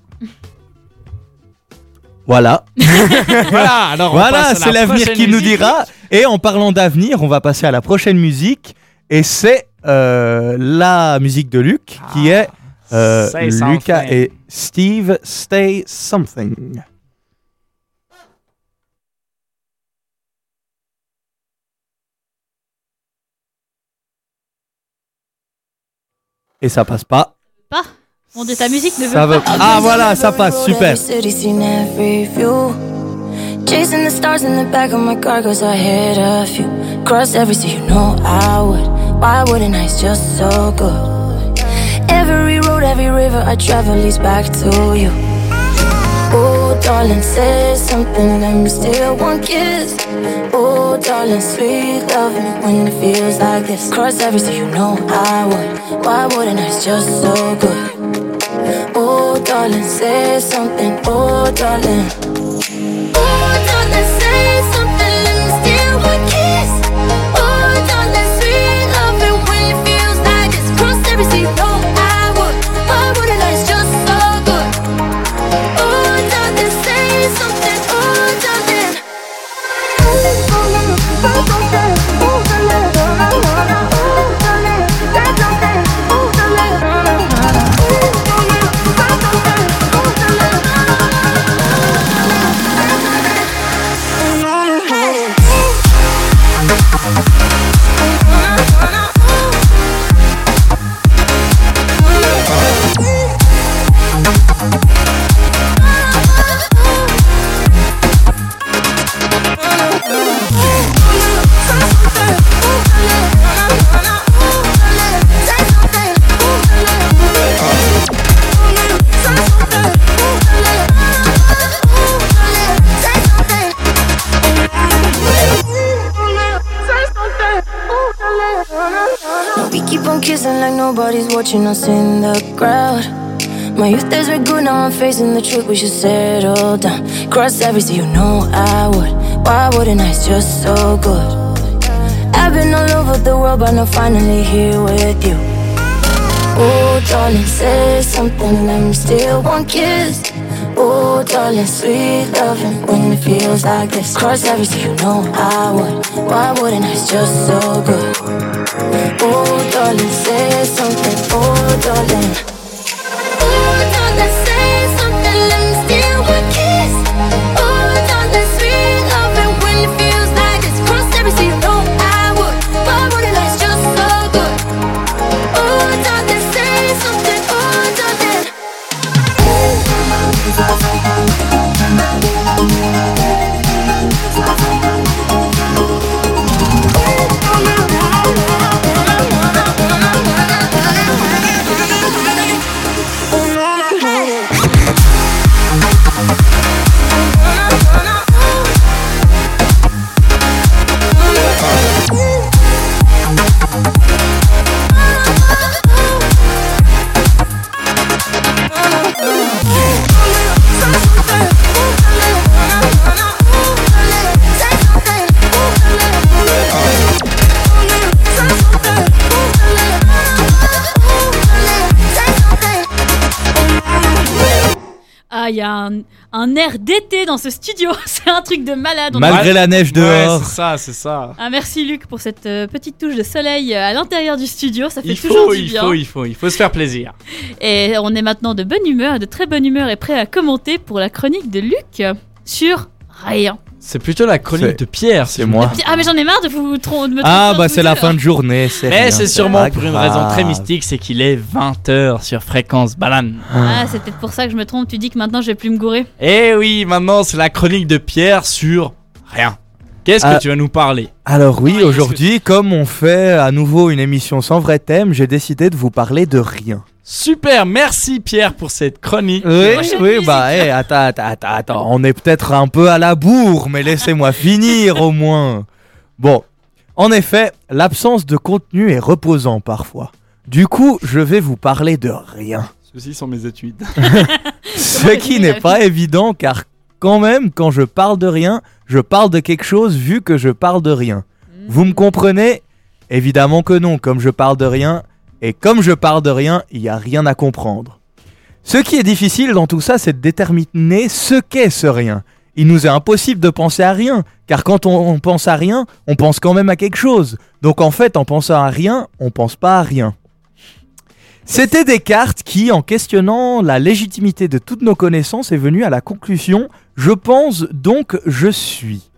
Voilà, voilà, alors on voilà, passe à c'est la l'avenir prochaine qui nous musique. dira. Et en parlant d'avenir, on va passer à la prochaine musique et c'est euh, la musique de Luc qui est euh, Say Lucas something. et Steve Stay Something. Et ça passe pas. Pas Mon Dieu, ta musique ne veut Ça pas. va- Ah voilà, ça passe, super. Chasing the stars in the back of my car, cause I hit a few. Cross every sea, you know I would. Why wouldn't I? It's just so good. Every road, every river I travel leads back to you. Oh, darling, say something, me steal one kiss. Oh, darling, sweet loving when it feels like this. Cross every sea, you know I would. Why wouldn't I? It's just so good. Oh, darling, say something. Oh, darling, watching us in the crowd. My youth days were good, now I'm facing the truth. We should settle down. Cross every sea, you know I would. Why wouldn't I? It's just so good. I've been all over the world, but now finally here with you. Oh, darling, say something, let me steal one kiss. Oh, darling, sweet loving when it feels like this. Cross every sea, you know I would. Why wouldn't I? It's just so good. Oh, darling, say something. Oh, darling. Un, air d'été dans ce studio. C'est un truc de malade. On Malgré la neige Ouais, dehors. c'est ça, c'est ça. Ah, merci Luc pour cette euh, petite touche de soleil euh, à l'intérieur du studio. Ça fait Il toujours faut, du il bien. faut, il faut, il faut se faire plaisir. Et on est maintenant de bonne humeur, de très bonne humeur et prêt à commenter pour la chronique de Luc sur rien. C'est plutôt la chronique de Pierre. C'est moi. Ah mais j'en ai marre de vous trom- de me Ah bah c'est la fin de journée, c'est Mais rien, c'est sûrement pour une raison très mystique, c'est qu'il est 20h sur fréquence banane. Ah c'est peut-être pour ça que je me trompe. Tu dis que maintenant je vais plus me gourer. Eh oui, maintenant c'est la chronique de Pierre sur rien. Qu'est-ce Ah. que tu vas nous parler? Alors oui, Ouais, aujourd'hui, comme on fait à nouveau une émission sans vrai thème, j'ai décidé de vous parler de rien. Super, merci Pierre pour cette chronique. Oui, Prochaine oui, musique. bah, eh, attends, attends, attends, attends, on est peut-être un peu à la bourre, mais laissez-moi finir au moins. Bon, en effet, l'absence de contenu est reposant parfois. Du coup, je vais vous parler de rien. Ceci sont mes études. Ce qui n'est pas évident car quand même, quand je parle de rien, je parle de quelque chose vu que je parle de rien. Vous me comprenez? Évidemment que non, comme je parle de rien, et comme je parle de rien, il n'y a rien à comprendre. Ce qui est difficile dans tout ça, c'est de déterminer ce qu'est ce rien. Il nous est impossible de penser à rien, car quand on, on pense à rien, on pense quand même à quelque chose. Donc en fait, en pensant à rien, on pense pas à rien. C'était Descartes qui, en questionnant la légitimité de toutes nos connaissances, est venu à la conclusion Je pense donc je suis.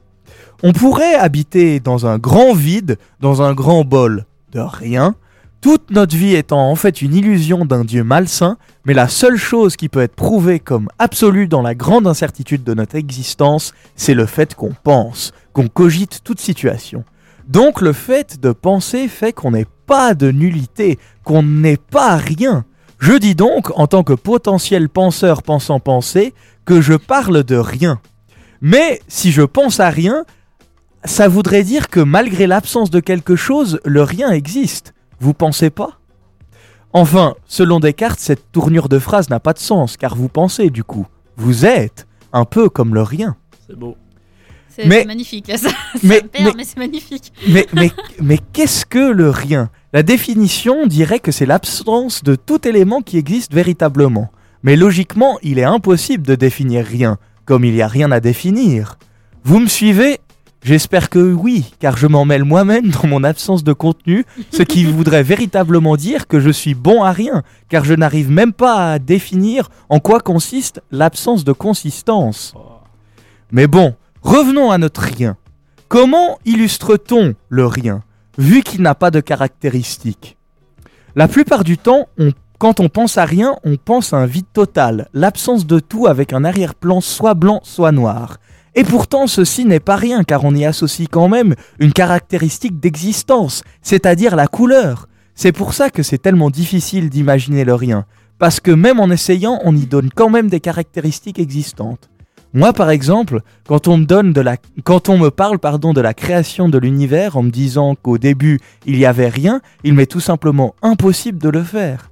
On pourrait habiter dans un grand vide, dans un grand bol de rien, toute notre vie étant en fait une illusion d'un Dieu malsain, mais la seule chose qui peut être prouvée comme absolue dans la grande incertitude de notre existence, c'est le fait qu'on pense, qu'on cogite toute situation. Donc le fait de penser fait qu'on n'est pas de nullité, qu'on n'est pas rien. Je dis donc, en tant que potentiel penseur pensant penser, que je parle de rien. Mais si je pense à rien, ça voudrait dire que malgré l'absence de quelque chose, le rien existe. Vous pensez pas? Enfin, selon Descartes, cette tournure de phrase n'a pas de sens, car vous pensez du coup. Vous êtes un peu comme le rien. C'est beau. C'est magnifique. Ça, ça mais- me perd, mais- mais c'est magnifique. Mais, mais, mais qu'est-ce que le rien? La définition dirait que c'est l'absence de tout élément qui existe véritablement. Mais logiquement, il est impossible de définir rien, comme il n'y a rien à définir. Vous me suivez? J'espère que oui, car je m'en mêle moi-même dans mon absence de contenu, ce qui voudrait véritablement dire que je suis bon à rien, car je n'arrive même pas à définir en quoi consiste l'absence de consistance. Mais bon, revenons à notre rien. Comment illustre-t-on le rien, vu qu'il n'a pas de caractéristiques La plupart du temps, on- quand on pense à rien, on pense à un vide total, l'absence de tout avec un arrière-plan soit blanc, soit noir. Et pourtant, ceci n'est pas rien, car on y associe quand même une caractéristique d'existence, c'est-à-dire la couleur. C'est pour ça que c'est tellement difficile d'imaginer le rien, parce que même en essayant, on y donne quand même des caractéristiques existantes. Moi, par exemple, quand on me parle, pardon, de la création de l'univers en me disant qu'au début il y avait rien, il m'est tout simplement impossible de le faire.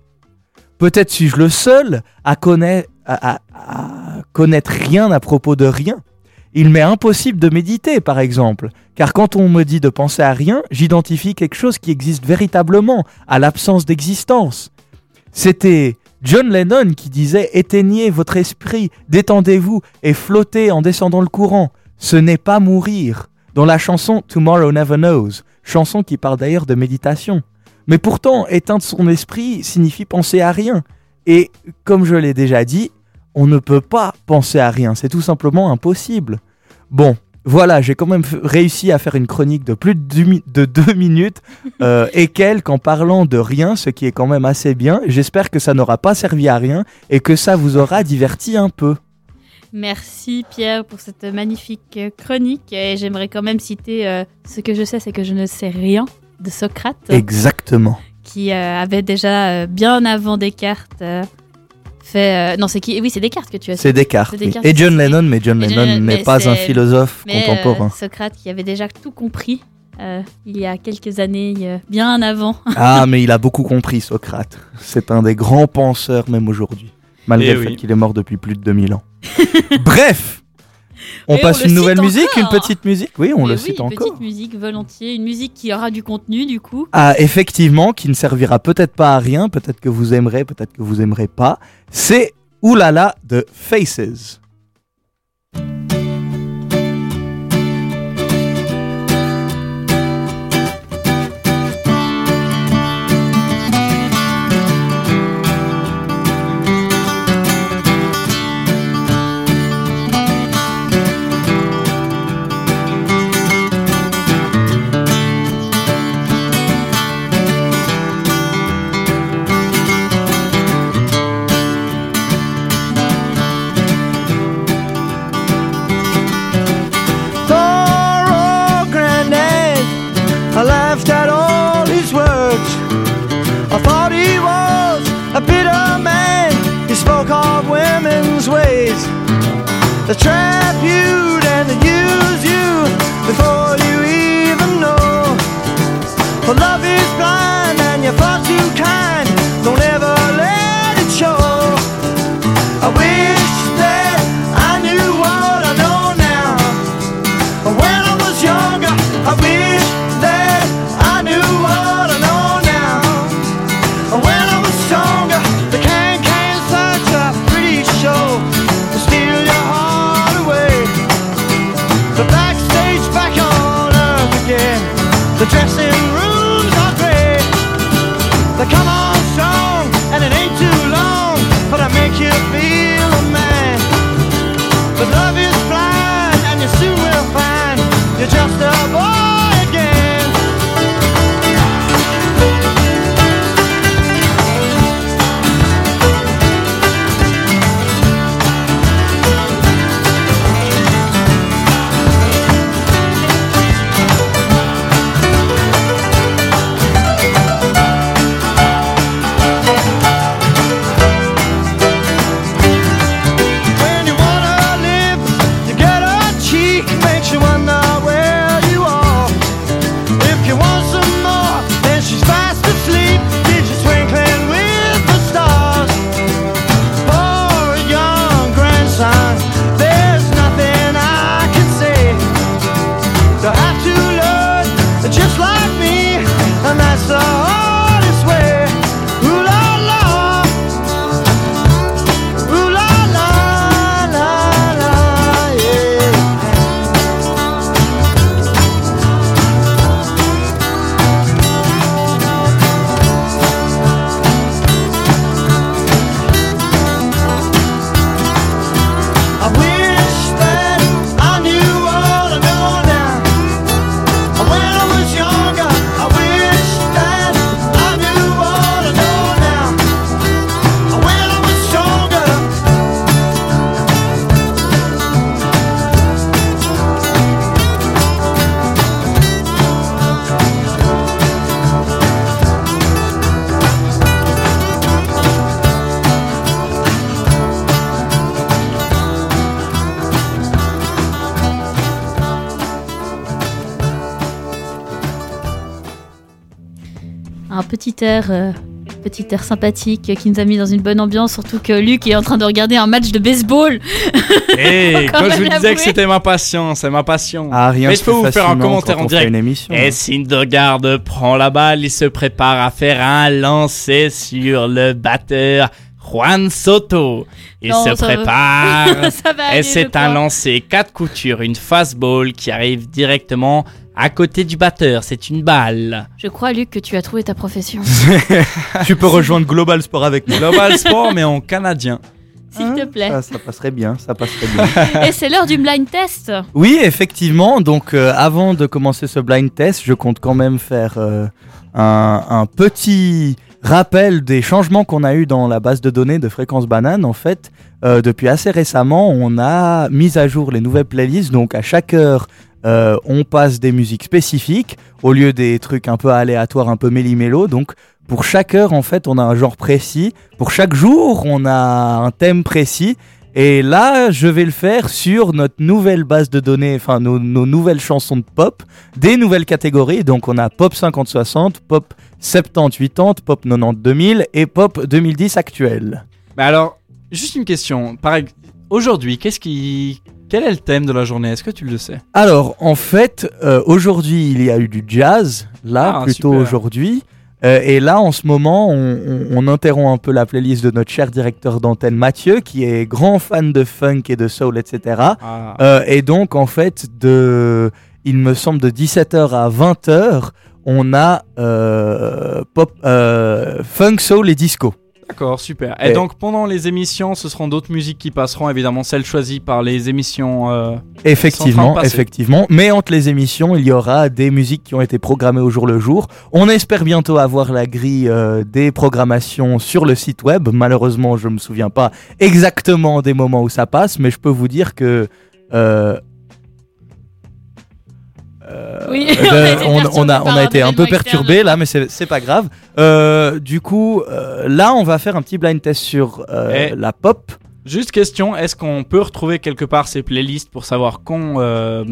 Peut-être suis-je le seul à connaître rien à propos de rien. Il m'est impossible de méditer, par exemple, car quand on me dit de penser à rien, j'identifie quelque chose qui existe véritablement, à l'absence d'existence. C'était John Lennon qui disait Éteignez votre esprit, détendez-vous et flottez en descendant le courant. Ce n'est pas mourir. Dans la chanson Tomorrow Never Knows, chanson qui parle d'ailleurs de méditation. Mais pourtant, éteindre son esprit signifie penser à rien. Et comme je l'ai déjà dit, on ne peut pas penser à rien, c'est tout simplement impossible. Bon, voilà, j'ai quand même réussi à faire une chronique de plus de deux, mi- de deux minutes euh, et quelques en parlant de rien, ce qui est quand même assez bien. J'espère que ça n'aura pas servi à rien et que ça vous aura diverti un peu. Merci Pierre pour cette magnifique euh, chronique. Et j'aimerais quand même citer euh, ce que je sais, c'est que je ne sais rien de Socrate, Exactement. qui euh, avait déjà bien avant Descartes fait. euh, non, c'est qui? Oui, c'est Descartes que tu as C'est. Descartes. C'est oui. Descartes Et John. Lennon, mais John Lennon n'est pas un philosophe Mais contemporain. euh, Socrate qui avait déjà tout compris euh, il y a quelques années, euh, bien avant. Ah, mais il a beaucoup compris, Socrate. C'est un des grands penseurs, même aujourd'hui. Malgré Eh le oui. fait qu'il est mort depuis plus de 2000 ans. Bref On passe on une nouvelle musique, une petite musique Oui, on Mais le oui, cite une encore. petite musique volontiers, une musique qui aura du contenu du coup. Ah, effectivement, qui ne servira peut-être pas à rien, peut-être que vous aimerez, peut-être que vous aimerez pas. C'est Oulala de Faces. try petit air, euh, petit air sympathique qui nous a mis dans une bonne ambiance, surtout que Luc est en train de regarder un match de baseball. Et Quand quand je vous disais que c'était ma passion, c'est ma passion. Ah, rien Mais je peux vous faire un commentaire en direct. une émission. Et Syndergaard prend la balle, il se prépare à faire un lancer sur le batteur Juan Soto. Il Non, se ça va- prépare. Ça va aller, et c'est un lancer quatre coutures, une fastball qui arrive directement à côté du batteur. C'est une balle. Je crois, Luc, que tu as trouvé ta profession. tu peux rejoindre Global Sport avec nous. Global Sport, mais en canadien. S'il te plaît. Ça, ça passerait bien, ça passerait bien. Et c'est l'heure du blind test. Oui, effectivement. Donc, euh, avant de commencer ce blind test, je compte quand même faire euh, un, un petit rappel des changements qu'on a eu dans la base de données de Fréquence Banane. En fait, euh, depuis assez récemment, on a mis à jour les nouvelles playlists. Donc, à chaque heure, euh, on passe des musiques spécifiques au lieu des trucs un peu aléatoires, un peu méli-mélo. Donc, pour chaque heure, en fait, on a un genre précis. Pour chaque jour, on a un thème précis. Et là, je vais le faire sur notre nouvelle base de données, enfin nos, nouvelles chansons de pop, des nouvelles catégories. Donc on a pop 50-60, pop 70-80, pop 90-2000 et pop 2010 actuel. Mais alors, juste une question. Aujourd'hui, qu'est-ce qui. Quel est le thème de la journée? Est-ce que tu le sais? Alors en fait, euh, aujourd'hui il y a eu du jazz, là Ah, plutôt aujourd'hui. Euh, et là, en ce moment, on, on- on interrompt un peu la playlist de notre cher directeur d'antenne Mathieu, qui est grand fan de funk et de soul, etc. Ah. Euh, et donc, en fait, de, il me semble de 17h à 20h, on a pop, funk, soul et disco. D'accord, super. Et, Et- donc pendant les émissions, ce seront d'autres musiques qui passeront, évidemment celles choisies par les émissions. euh, Effectivement, effectivement. Mais entre les émissions, il y aura des musiques qui ont été programmées au jour le jour. On espère bientôt avoir la grille euh, des programmations sur le site web. Malheureusement, je me souviens pas exactement des moments où ça passe, mais je peux vous dire que euh, Oui, Euh, on a été on, on a, perturbé on par a un été un peu perturbé là, mais c'est pas grave. Euh, du coup, euh, là, on va faire un petit blind test sur euh, Eh. la pop. Juste question, est-ce qu'on peut retrouver quelque part ces playlists pour savoir qu'on euh,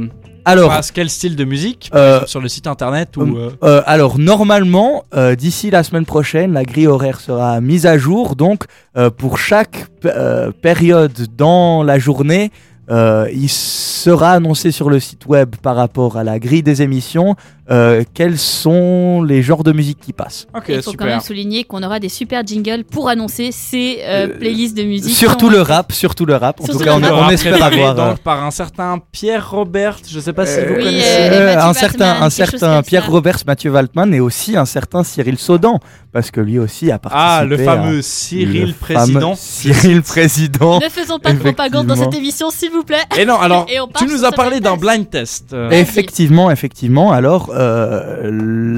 Alors, passe quel style de musique Euh, sur le site internet ou euh, Euh, alors normalement, euh, d'ici la semaine prochaine, la grille horaire sera mise à jour. Donc euh, pour chaque euh, période dans la journée, euh, il sera annoncé sur le site web par rapport à la grille des émissions euh, quels sont les genres de musique qui passent. Ok, Il faut quand même souligner qu'on aura des super jingles pour annoncer ces euh, Euh, playlists de musique. Surtout le rap, surtout le rap. En Surtout tout cas, on, espère avoir. donc par un certain Pierre Robert, je sais pas si vous Oui, connaissez. un certain, un certain Pierre ça. Roberts, Mathieu Waldman et aussi un certain Cyril Saudan parce que lui aussi a participé. Ah, le à- fameux le Cyril fameux Président. Cyril Président. Ne faisons pas de propagande dans cette émission, s'il vous plaît. Et non, alors, Et tu nous as parlé blind d'un test. blind test. euh. Effectivement, effectivement. Alors, euh,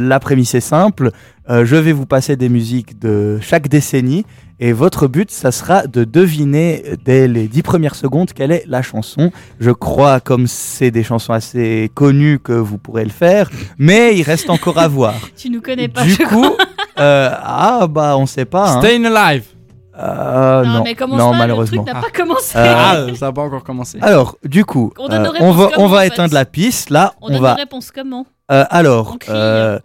la prémisse est simple. Euh, je vais vous passer des musiques de chaque décennie. Et votre but, ça sera de deviner dès les dix premières secondes quelle est la chanson. Je crois, comme c'est des chansons assez connues, que vous pourrez le faire. Mais il reste encore à voir. Tu nous connais pas, du je coup, euh, ah bah on sait pas. hein. Stayin' Alive. Euh, Non, non, mais commence non pas, malheureusement. le truc n'a pas commencé. Euh, Ah, ça n'a pas encore commencé. Alors, du coup, On euh, on va, on éteindre la piste. Là, On on, donne va. comment Euh, alors, crie. euh,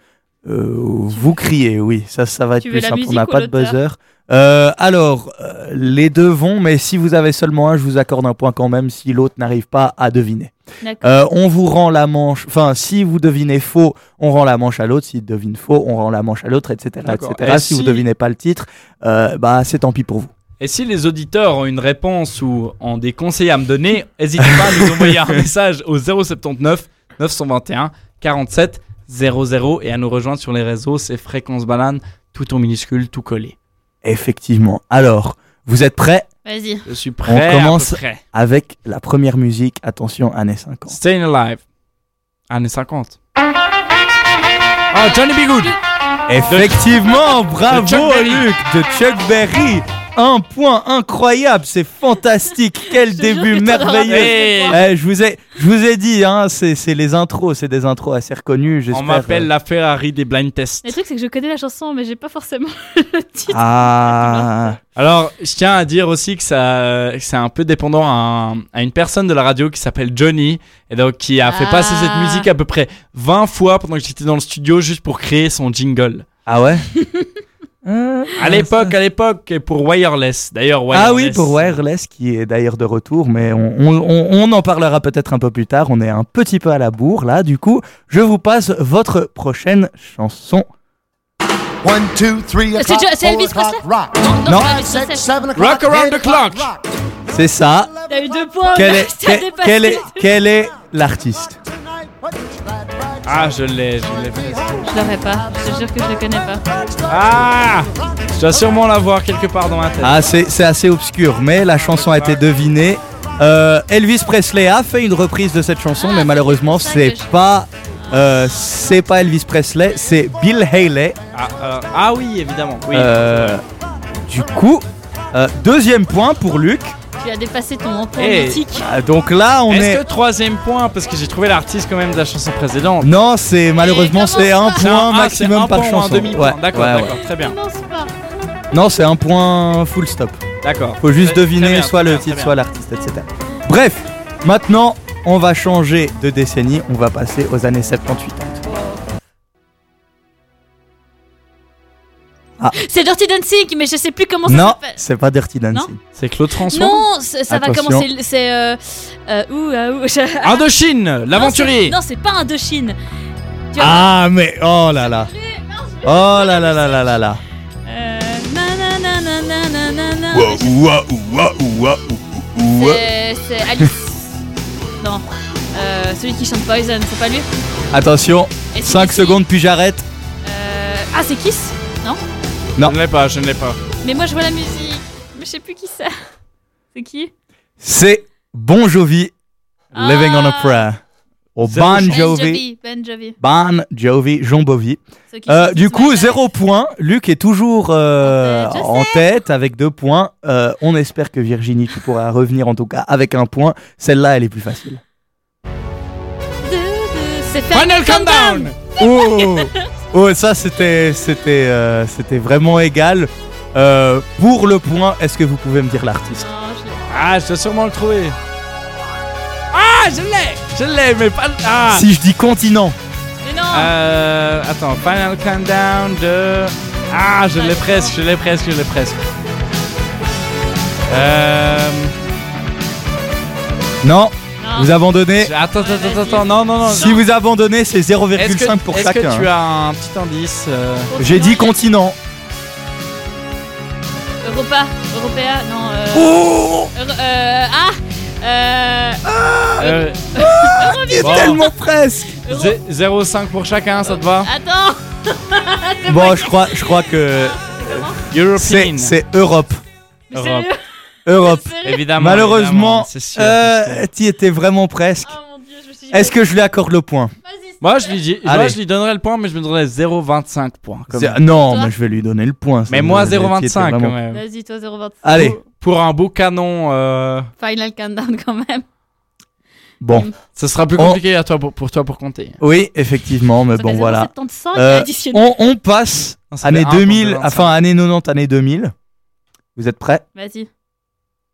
euh, vous criez, oui, ça, ça va être Tu plus simple. On n'a pas de buzzer. Euh, alors, euh, les deux vont, mais si vous avez seulement un, je vous accorde un point quand même si l'autre n'arrive pas à deviner. Euh, on vous rend la manche, enfin, si vous devinez faux, on rend la manche à l'autre. S'il devine faux, on rend la manche à l'autre, etc. Etc. Et Si, vous si- devinez pas le titre, euh, bah, c'est tant pis pour vous. Et si les auditeurs ont une réponse ou ont des conseils à me donner, n'hésitez pas à nous envoyer un message au 079 921 47 00 et à nous rejoindre sur les réseaux, c'est Fréquence Banane, tout en minuscule, tout collé. Effectivement. Alors, vous êtes prêts? Vas-y. Je suis prêt, On commence- à peu près. avec la première musique. Attention, années 50. Stayin' Alive, années 50. Ah, Johnny B. Good Effectivement, bravo Chuck Berry. Luc de Chuck Berry. Un point incroyable, c'est fantastique. Quel début merveilleux. plus. Eh, je vous ai, je vous ai dit, hein, c'est c'est les intros, c'est des intros assez reconnues. On m'appelle euh, la Ferrari des blind tests. Le truc, c'est que je connais la chanson, mais j'ai pas forcément le titre. Ah, Alors, je tiens à dire aussi que, ça, c'est un peu dépendant à, un- à une personne de la radio qui s'appelle Johnny, et donc qui a fait Ah. passer cette musique à peu près 20 fois pendant que j'étais dans le studio juste pour créer son jingle. ah ouais? Euh, À l'époque, à l'époque, pour Wireless. D'ailleurs, Wireless. Ah oui, pour Wireless, qui est d'ailleurs de retour, mais on, on- on- on en parlera peut-être un peu plus tard. On est un petit peu à la bourre là. Du coup, je vous passe votre prochaine chanson. One, two, three C'est Elvis Presley? rock. Non, Non. Rock around the clock. C'est ça. T'as eu deux points. Quel est, quel est l'artiste? Ah, je l'ai, je l'ai fait. Je l'aurais pas. Je te jure que je le connais pas. Ah Je dois sûrement l'avoir quelque part dans ma tête. Ah, c'est c'est assez obscur, mais la chanson a été devinée. Euh, Elvis Presley a fait une reprise de cette chanson, Ah, mais malheureusement, c'est pas, euh, c'est pas Elvis Presley, c'est Bill Haley. Ah, alors- ah oui, évidemment. Oui. Euh, du coup, euh, deuxième point pour Luc. Tu as dépassé ton point Hey. mythique. Ah, Donc là, on Est-ce est. que troisième point, parce que j'ai trouvé l'artiste quand même de la chanson précédente. Non, c'est malheureusement c'est un point maximum par point ou un chanson. demi-point. Ouais, D'accord, ouais, ouais. d'accord, très bien. Non, c'est un point full stop. D'accord. Faut juste deviner bien, soit le bien, titre, soit l'artiste, etc. Bref, maintenant, on va changer de décennie. On va passer aux années 70-80. C'est Dirty Dancing, mais je sais plus comment ça Non, s'appelle. c'est pas Dirty Dancing. C'est Claude François Non, ça va Attention. commencer. C'est. Euh, euh, ouh, ah, ouh, je- ah, Indochine, l'aventurier. Non, c'est- Non, pas Indochine. Tu Ah, mais oh là là. Oh là là là là là là. Nanananananana. Ouah, ouah, ouah, ouah, ouah. C'est c'est Alice. non. Euh, celui qui chante Poison, c'est pas lui Attention, Et c'est 5 qui? secondes puis j'arrête. Euh, Ah, c'est Kiss? Non Non. Je ne l'ai pas, je ne l'ai pas. Mais moi je vois la musique. Mais je sais plus qui c'est. C'est qui? C'est Bon Jovi, Living on a Ah. Prayer. Au Bon. Jovi. Ben Jovi. Ben Jovi. Bon Jovi, Jean Bovi. Euh, du coup, zéro point. Luc est toujours euh, En tête, je en tête avec deux points. Euh, on espère que Virginie, tu pourras revenir en tout cas avec un point. Celle-là, elle est plus facile. C'est Final Countdown Oh, oh ça c'était c'était euh, c'était vraiment égal. Euh, pour le point, est-ce que vous pouvez me dire l'artiste? Non, je l'ai Ah, je vais sûrement le trouver. Ah, je l'ai Je l'ai, mais pas... Ah Si je dis continent, Mais non Euh... Attends, Final Countdown de... Ah, je l'ai presque, je l'ai presque, je l'ai presque. Euh... Non. Vous abandonnez. je- Attends, attends, attends, non, non, non. Si vous abandonnez, c'est Est-ce 0,5 que, pour est-ce chacun. que tu as un petit indice euh, J'ai dit continent. Europa. Européa. Non. Euh... Oh Euro- euh, Ah Euh... euh, Il est Bon. tellement presque. Euro- zé- 0,5 pour chacun, ça te va Attends Bon, je crois, je crois que c'est European. c'est Europe. Europe. Europe. Évidemment. Malheureusement, c'est euh, tu étais vraiment presque. Oh mon dieu, je me suis dit... Est-ce que je lui accorde le point Moi, je lui, dis, moi, Allez. je lui donnerais le point, mais je me donnerais 0,25 points. quand C'est- même. Non, Toi mais je vais lui donner le point. ça Mais me- moi, tu étais 0,25 quand vraiment- même. Vas-y, toi 0,25. Allez, Pour, un beau canon, euh, Final countdown quand même. bon. ce sera plus compliqué à toi pour, pour toi pour compter. Oui, effectivement, mais bon, voilà. 0,75 Euh, additionné. On, on passe année fait un pour 2000, 0,25. enfin année 90, année 2000. Vous êtes prêts? Vas-y.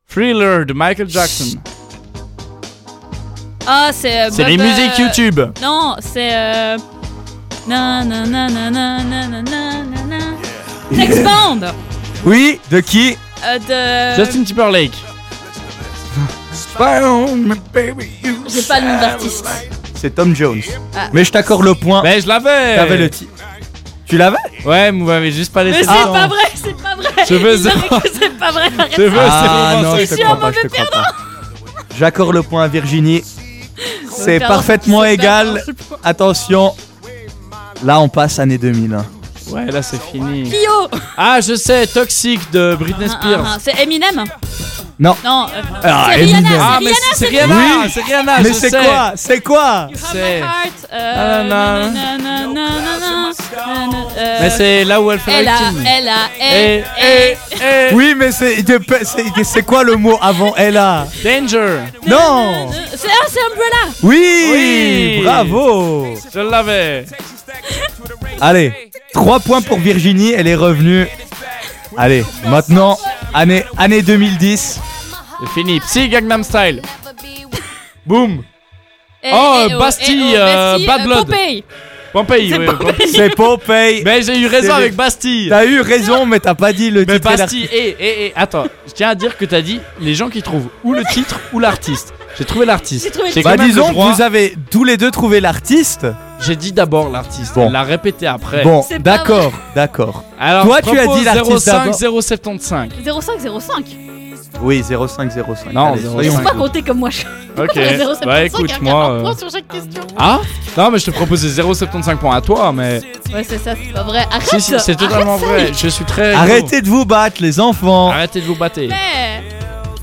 Thriller de Michael Jackson. Ah, c'est. Euh, c'est les euh, musiques YouTube. Non, c'est. Euh... Na, na. Sex Band Oui, de qui? Euh, De. Justin Timberlake. J'ai pas le nom d'artiste. C'est Tom Jones. Ah. Mais je t'accorde le point. Mais je l'avais le titre. Tu l'avais Ouais, mais vous m'avez juste pas laissé Mais c'est pas vrai, c'est pas vrai Je veux c'est pas vrai, arrête Je veux Ah 0,25. non, je Je suis un crois pas. J'accorde le point à Virginie. C'est Perdant, parfaitement égal. perdant. Attention. Là, on passe année 2000. Ouais, là, c'est fini. Kyo Ah, je sais, Toxic de Britney Ah, ah, Spears. ah, C'est Eminem Non. Non, euh, Ah, c'est Rihanna, Eminem. Ah, c'est mais Rihanna, c'est c'est Rihanna, Oui. c'est Rihanna, Mais je c'est sais. quoi? C'est quoi? You have C'est- my heart. Euh, Ah, non. nanana, nanana, nanana, euh, Mais c'est là où elle fait Elle la a, elle a, Eh, elle, eh, eh. Oui, mais c'est de- c'est c'est quoi le mot avant elle a? Danger. Non C'est ah, c'est Umbrella Oui, Oui. Bravo Je l'avais. Allez, 3 points pour Virginie, elle est revenue. Allez, maintenant, année, année 2010. C'est fini. Psy Gangnam Style. Boum. Eh, Oh, eh, Bastille, eh, oh, euh, Bastille, Bad euh, Blood. Popeye. C'est oui. C'est Popeye. Mais j'ai eu raison avec Bastille. T'as eu raison, mais t'as pas dit le Mais titre. et Bastille, eh, eh, eh, attends, je tiens à dire que t'as dit les gens qui trouvent ou le titre ou l'artiste. J'ai trouvé l'artiste. J'ai Bah disons que vous avez tous les deux trouvé l'artiste. J'ai dit d'abord l'artiste. Bon. Elle l'a répété après. Bon, C'est pas d'accord, d'accord. Alors, Toi, je tu as propose dit l'artiste 05 d'abord. 075. 05, 05. Oui, 0505. Non, Allez, 05. soyons Faut pas compter comme moi. je- Ok. 0,75, Bah écoute, moi. euh, point sur chaque question. Ah Non, mais je te proposais 0,75 points à toi, mais. Ouais, c'est ça, c'est pas vrai. Arrête Si, si, c'est totalement vrai. Je suis très. Arrêtez de vous battre, les enfants. Arrêtez de vous battre. Mais...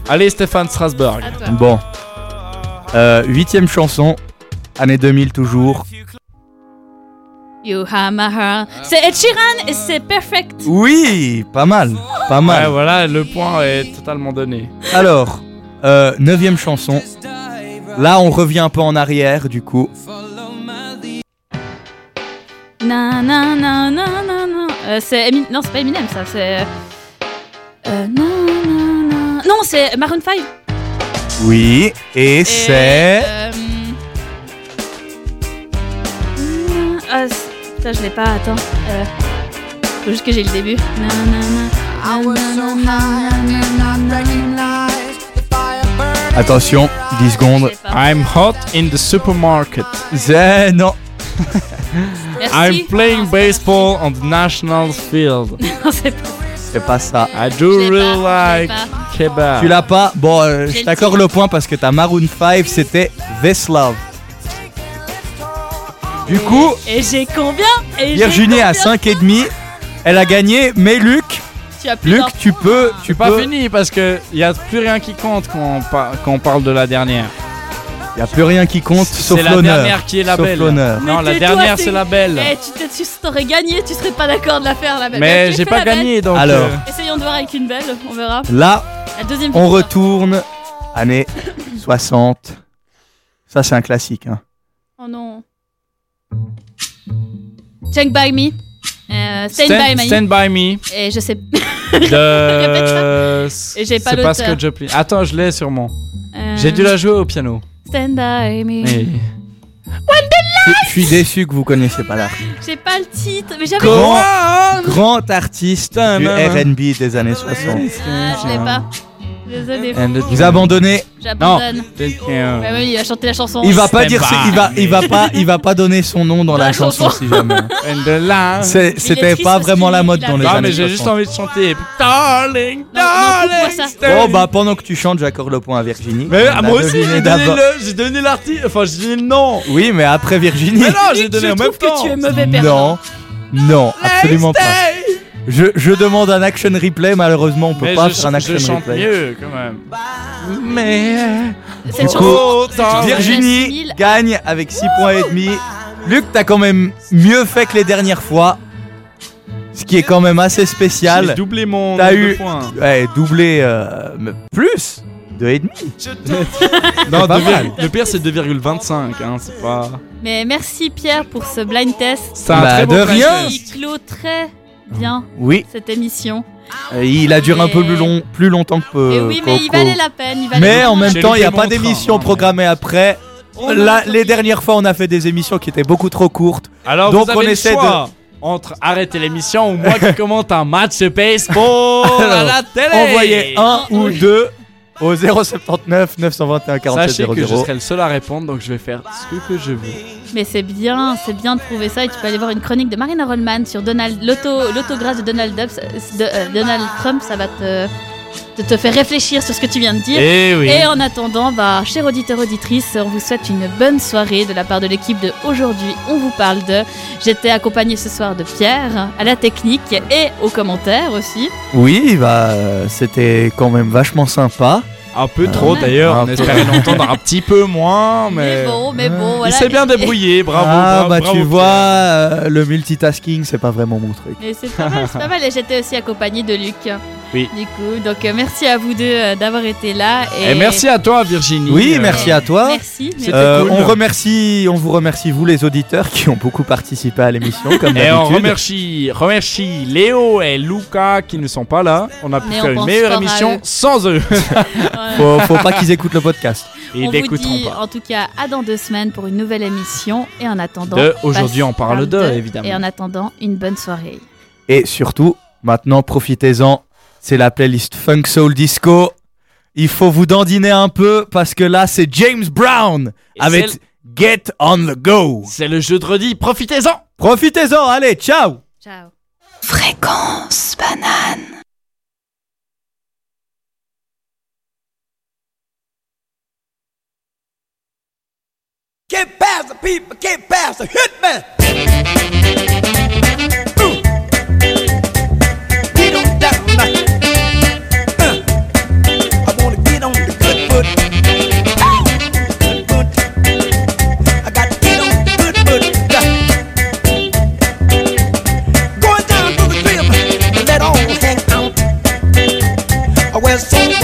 Allez, Stéphane. À toi. Bon. Euh, huitième chanson, année 2000 toujours. You have my heart. C'est Ed Sheeran et c'est Perfect. Oui, pas mal, pas Ouais, mal. voilà, le point est totalement donné. Alors, euh, neuvième chanson. Là, on revient un peu en arrière, du coup. Na na na na na na. Euh, c'est Emin... Non, c'est pas Eminem ça, c'est. Euh, na, na, na. Non, c'est Maroon 5. Oui, et Et, c'est. euh, Ah, putain, je l'ai pas, attends. Euh... Faut juste que j'ai le début. Attention, 10 secondes. I'm hot in the supermarket. C'est. Non. Merci. I'm playing baseball on the national field. Non, c'est pas. C'est pas ça. I do really like pas. Kebab. Tu l'as pas Bon, euh, je le t'accorde le point parce que ta Maroon 5 c'était This Love. Du coup, Et j'ai combien Et j'ai Virginie a combien 5 et demi. Elle a gagné, mais Luc, Tu as plus Luc, d'un tu point. peux, tu pas peux. fini parce que y a plus rien qui compte quand on, par- quand on parle de la dernière. Y a plus rien qui compte sauf C'est la l'honneur. dernière qui est la Sauf belle. l'honneur. Non, la tais-toi, dernière c'est- c'est la belle. Eh, tu t'es- tu t'aurais gagné, tu serais pas d'accord de la faire la belle. Mais j'ai fais pas la belle. gagné donc. Alors. euh, Essayons de voir avec une belle, on verra. Là, La deuxième on victoire. retourne année 60. Ça c'est un classique. Hein. Oh non. Check by me. Euh, stand, Stand, by me. Stand by me. Et je sais. De. Et j'ai pas C'est pas ce que je plie. Attends, je l'ai sûrement. Euh, J'ai dû la jouer au piano. Stand by me. Je suis déçu que vous connaissiez pas l'artiste. J'ai pas le titre, mais j'avais. Grand, grand artiste du R&B des années 60. Ah, je l'ai pas. Désolé. Vous abandonnez J'abandonne. Ouais, oui, il a chanté la chanson. Il va pas dire, il va, il va pas, il va pas donner son nom dans Dans la, la chanson, chanson. si jamais. C'était pas vraiment la mode dans les Ah, années mais j'ai juste 60. envie de chanter. Darling, Non, non, darling. ça. Bon bah pendant que tu chantes, j'accorde le point à Virginie. Mais ah, moi aussi, j'ai donné le, j'ai donné l'artiste, enfin j'ai donné le nom. Oui, mais après Virginie. Mais non, j'ai donné en même temps. que tu es mauvais perdant. Non, non, absolument pas. Je, je demande un action replay, malheureusement on peut Mais pas je, faire un je action chante replay. mieux quand même. Mais Du coup, chanson, Virginie gagne avec 6 points et demi. Luc, t'as quand même mieux fait que les dernières fois. Ce qui est quand même assez j'ai spécial. doublé mon T'as nombre de eu points. ouais, doublé euh, plus deux et demi. Non, pas mal. le pire c'est 2,25 hein, c'est pas. Mais merci Pierre pour ce blind test C'est un Bah, de rien. qui clôt très bien Oui, cette émission. euh, il a duré un peu plus, long, plus longtemps que Et oui, mais il valait la peine. Il valait Mais en même temps, il n'y a pas d'émission programmée après. Là, les dernières fois, on a fait des émissions qui étaient beaucoup trop courtes. Alors Donc, vous avez on le essaie de- choix entre arrêter l'émission ou moi qui commente un match de baseball à la télé. Envoyez un ou deux au 079 921 47 Sachez que je 00. serai le seul à répondre, donc je vais faire ce que je veux. Mais c'est bien, c'est bien de prouver ça. Et tu peux aller voir une chronique de Marina Rollman sur Donald, l'auto, l'autographe de Donald, Dubs- de, euh, Donald Trump. Ça va te, te, te faire réfléchir sur ce que tu viens de dire. Eh oui. Et en attendant, bah, chers auditeurs, auditrices, on vous souhaite une bonne soirée de la part de l'équipe de Aujourd'hui, on vous parle de. J'étais accompagnée ce soir de Pierre, à la technique et aux commentaires aussi. Oui, bah, euh, c'était quand même vachement sympa. Un peu trop Ouais. d'ailleurs, on espérait l'entendre un petit peu moins, mais. Mais bon, mais bon, Euh, voilà. Il s'est bien débrouillé, bravo. ah, bravo, bah, bravo, tu vois, euh, le multitasking, c'est pas vraiment mon truc. Et c'est pas mal, c'est pas mal. Et j'étais aussi accompagnée de Luc. Oui. Du coup, donc euh, merci à vous deux euh, d'avoir été là. Et, Et merci à toi, Virginie. Oui, Euh, merci à toi. Merci. merci. C'était Euh, cool. on remercie, on vous remercie vous les auditeurs qui ont beaucoup participé à l'émission comme Et on remercie, remercie Léo et Luca qui ne sont pas là. On a pu Mais faire une meilleure émission eux. sans eux. Faut, faut pas qu'ils écoutent le podcast. Ils on vous dit pas. en tout cas à dans deux semaines pour une nouvelle émission. Et en attendant. De Aujourd'hui, on parle de, évidemment. Et en attendant, une bonne soirée. Et surtout, maintenant, profitez-en. C'est la playlist Funk Soul Disco. Il faut vous dandiner un peu parce que là, c'est James Brown Et avec c'est Get on the Go. C'est le jeudi, profitez-en Profitez-en, allez, ciao Ciao. Fréquence banane. Get past the people, get past the hitman. west.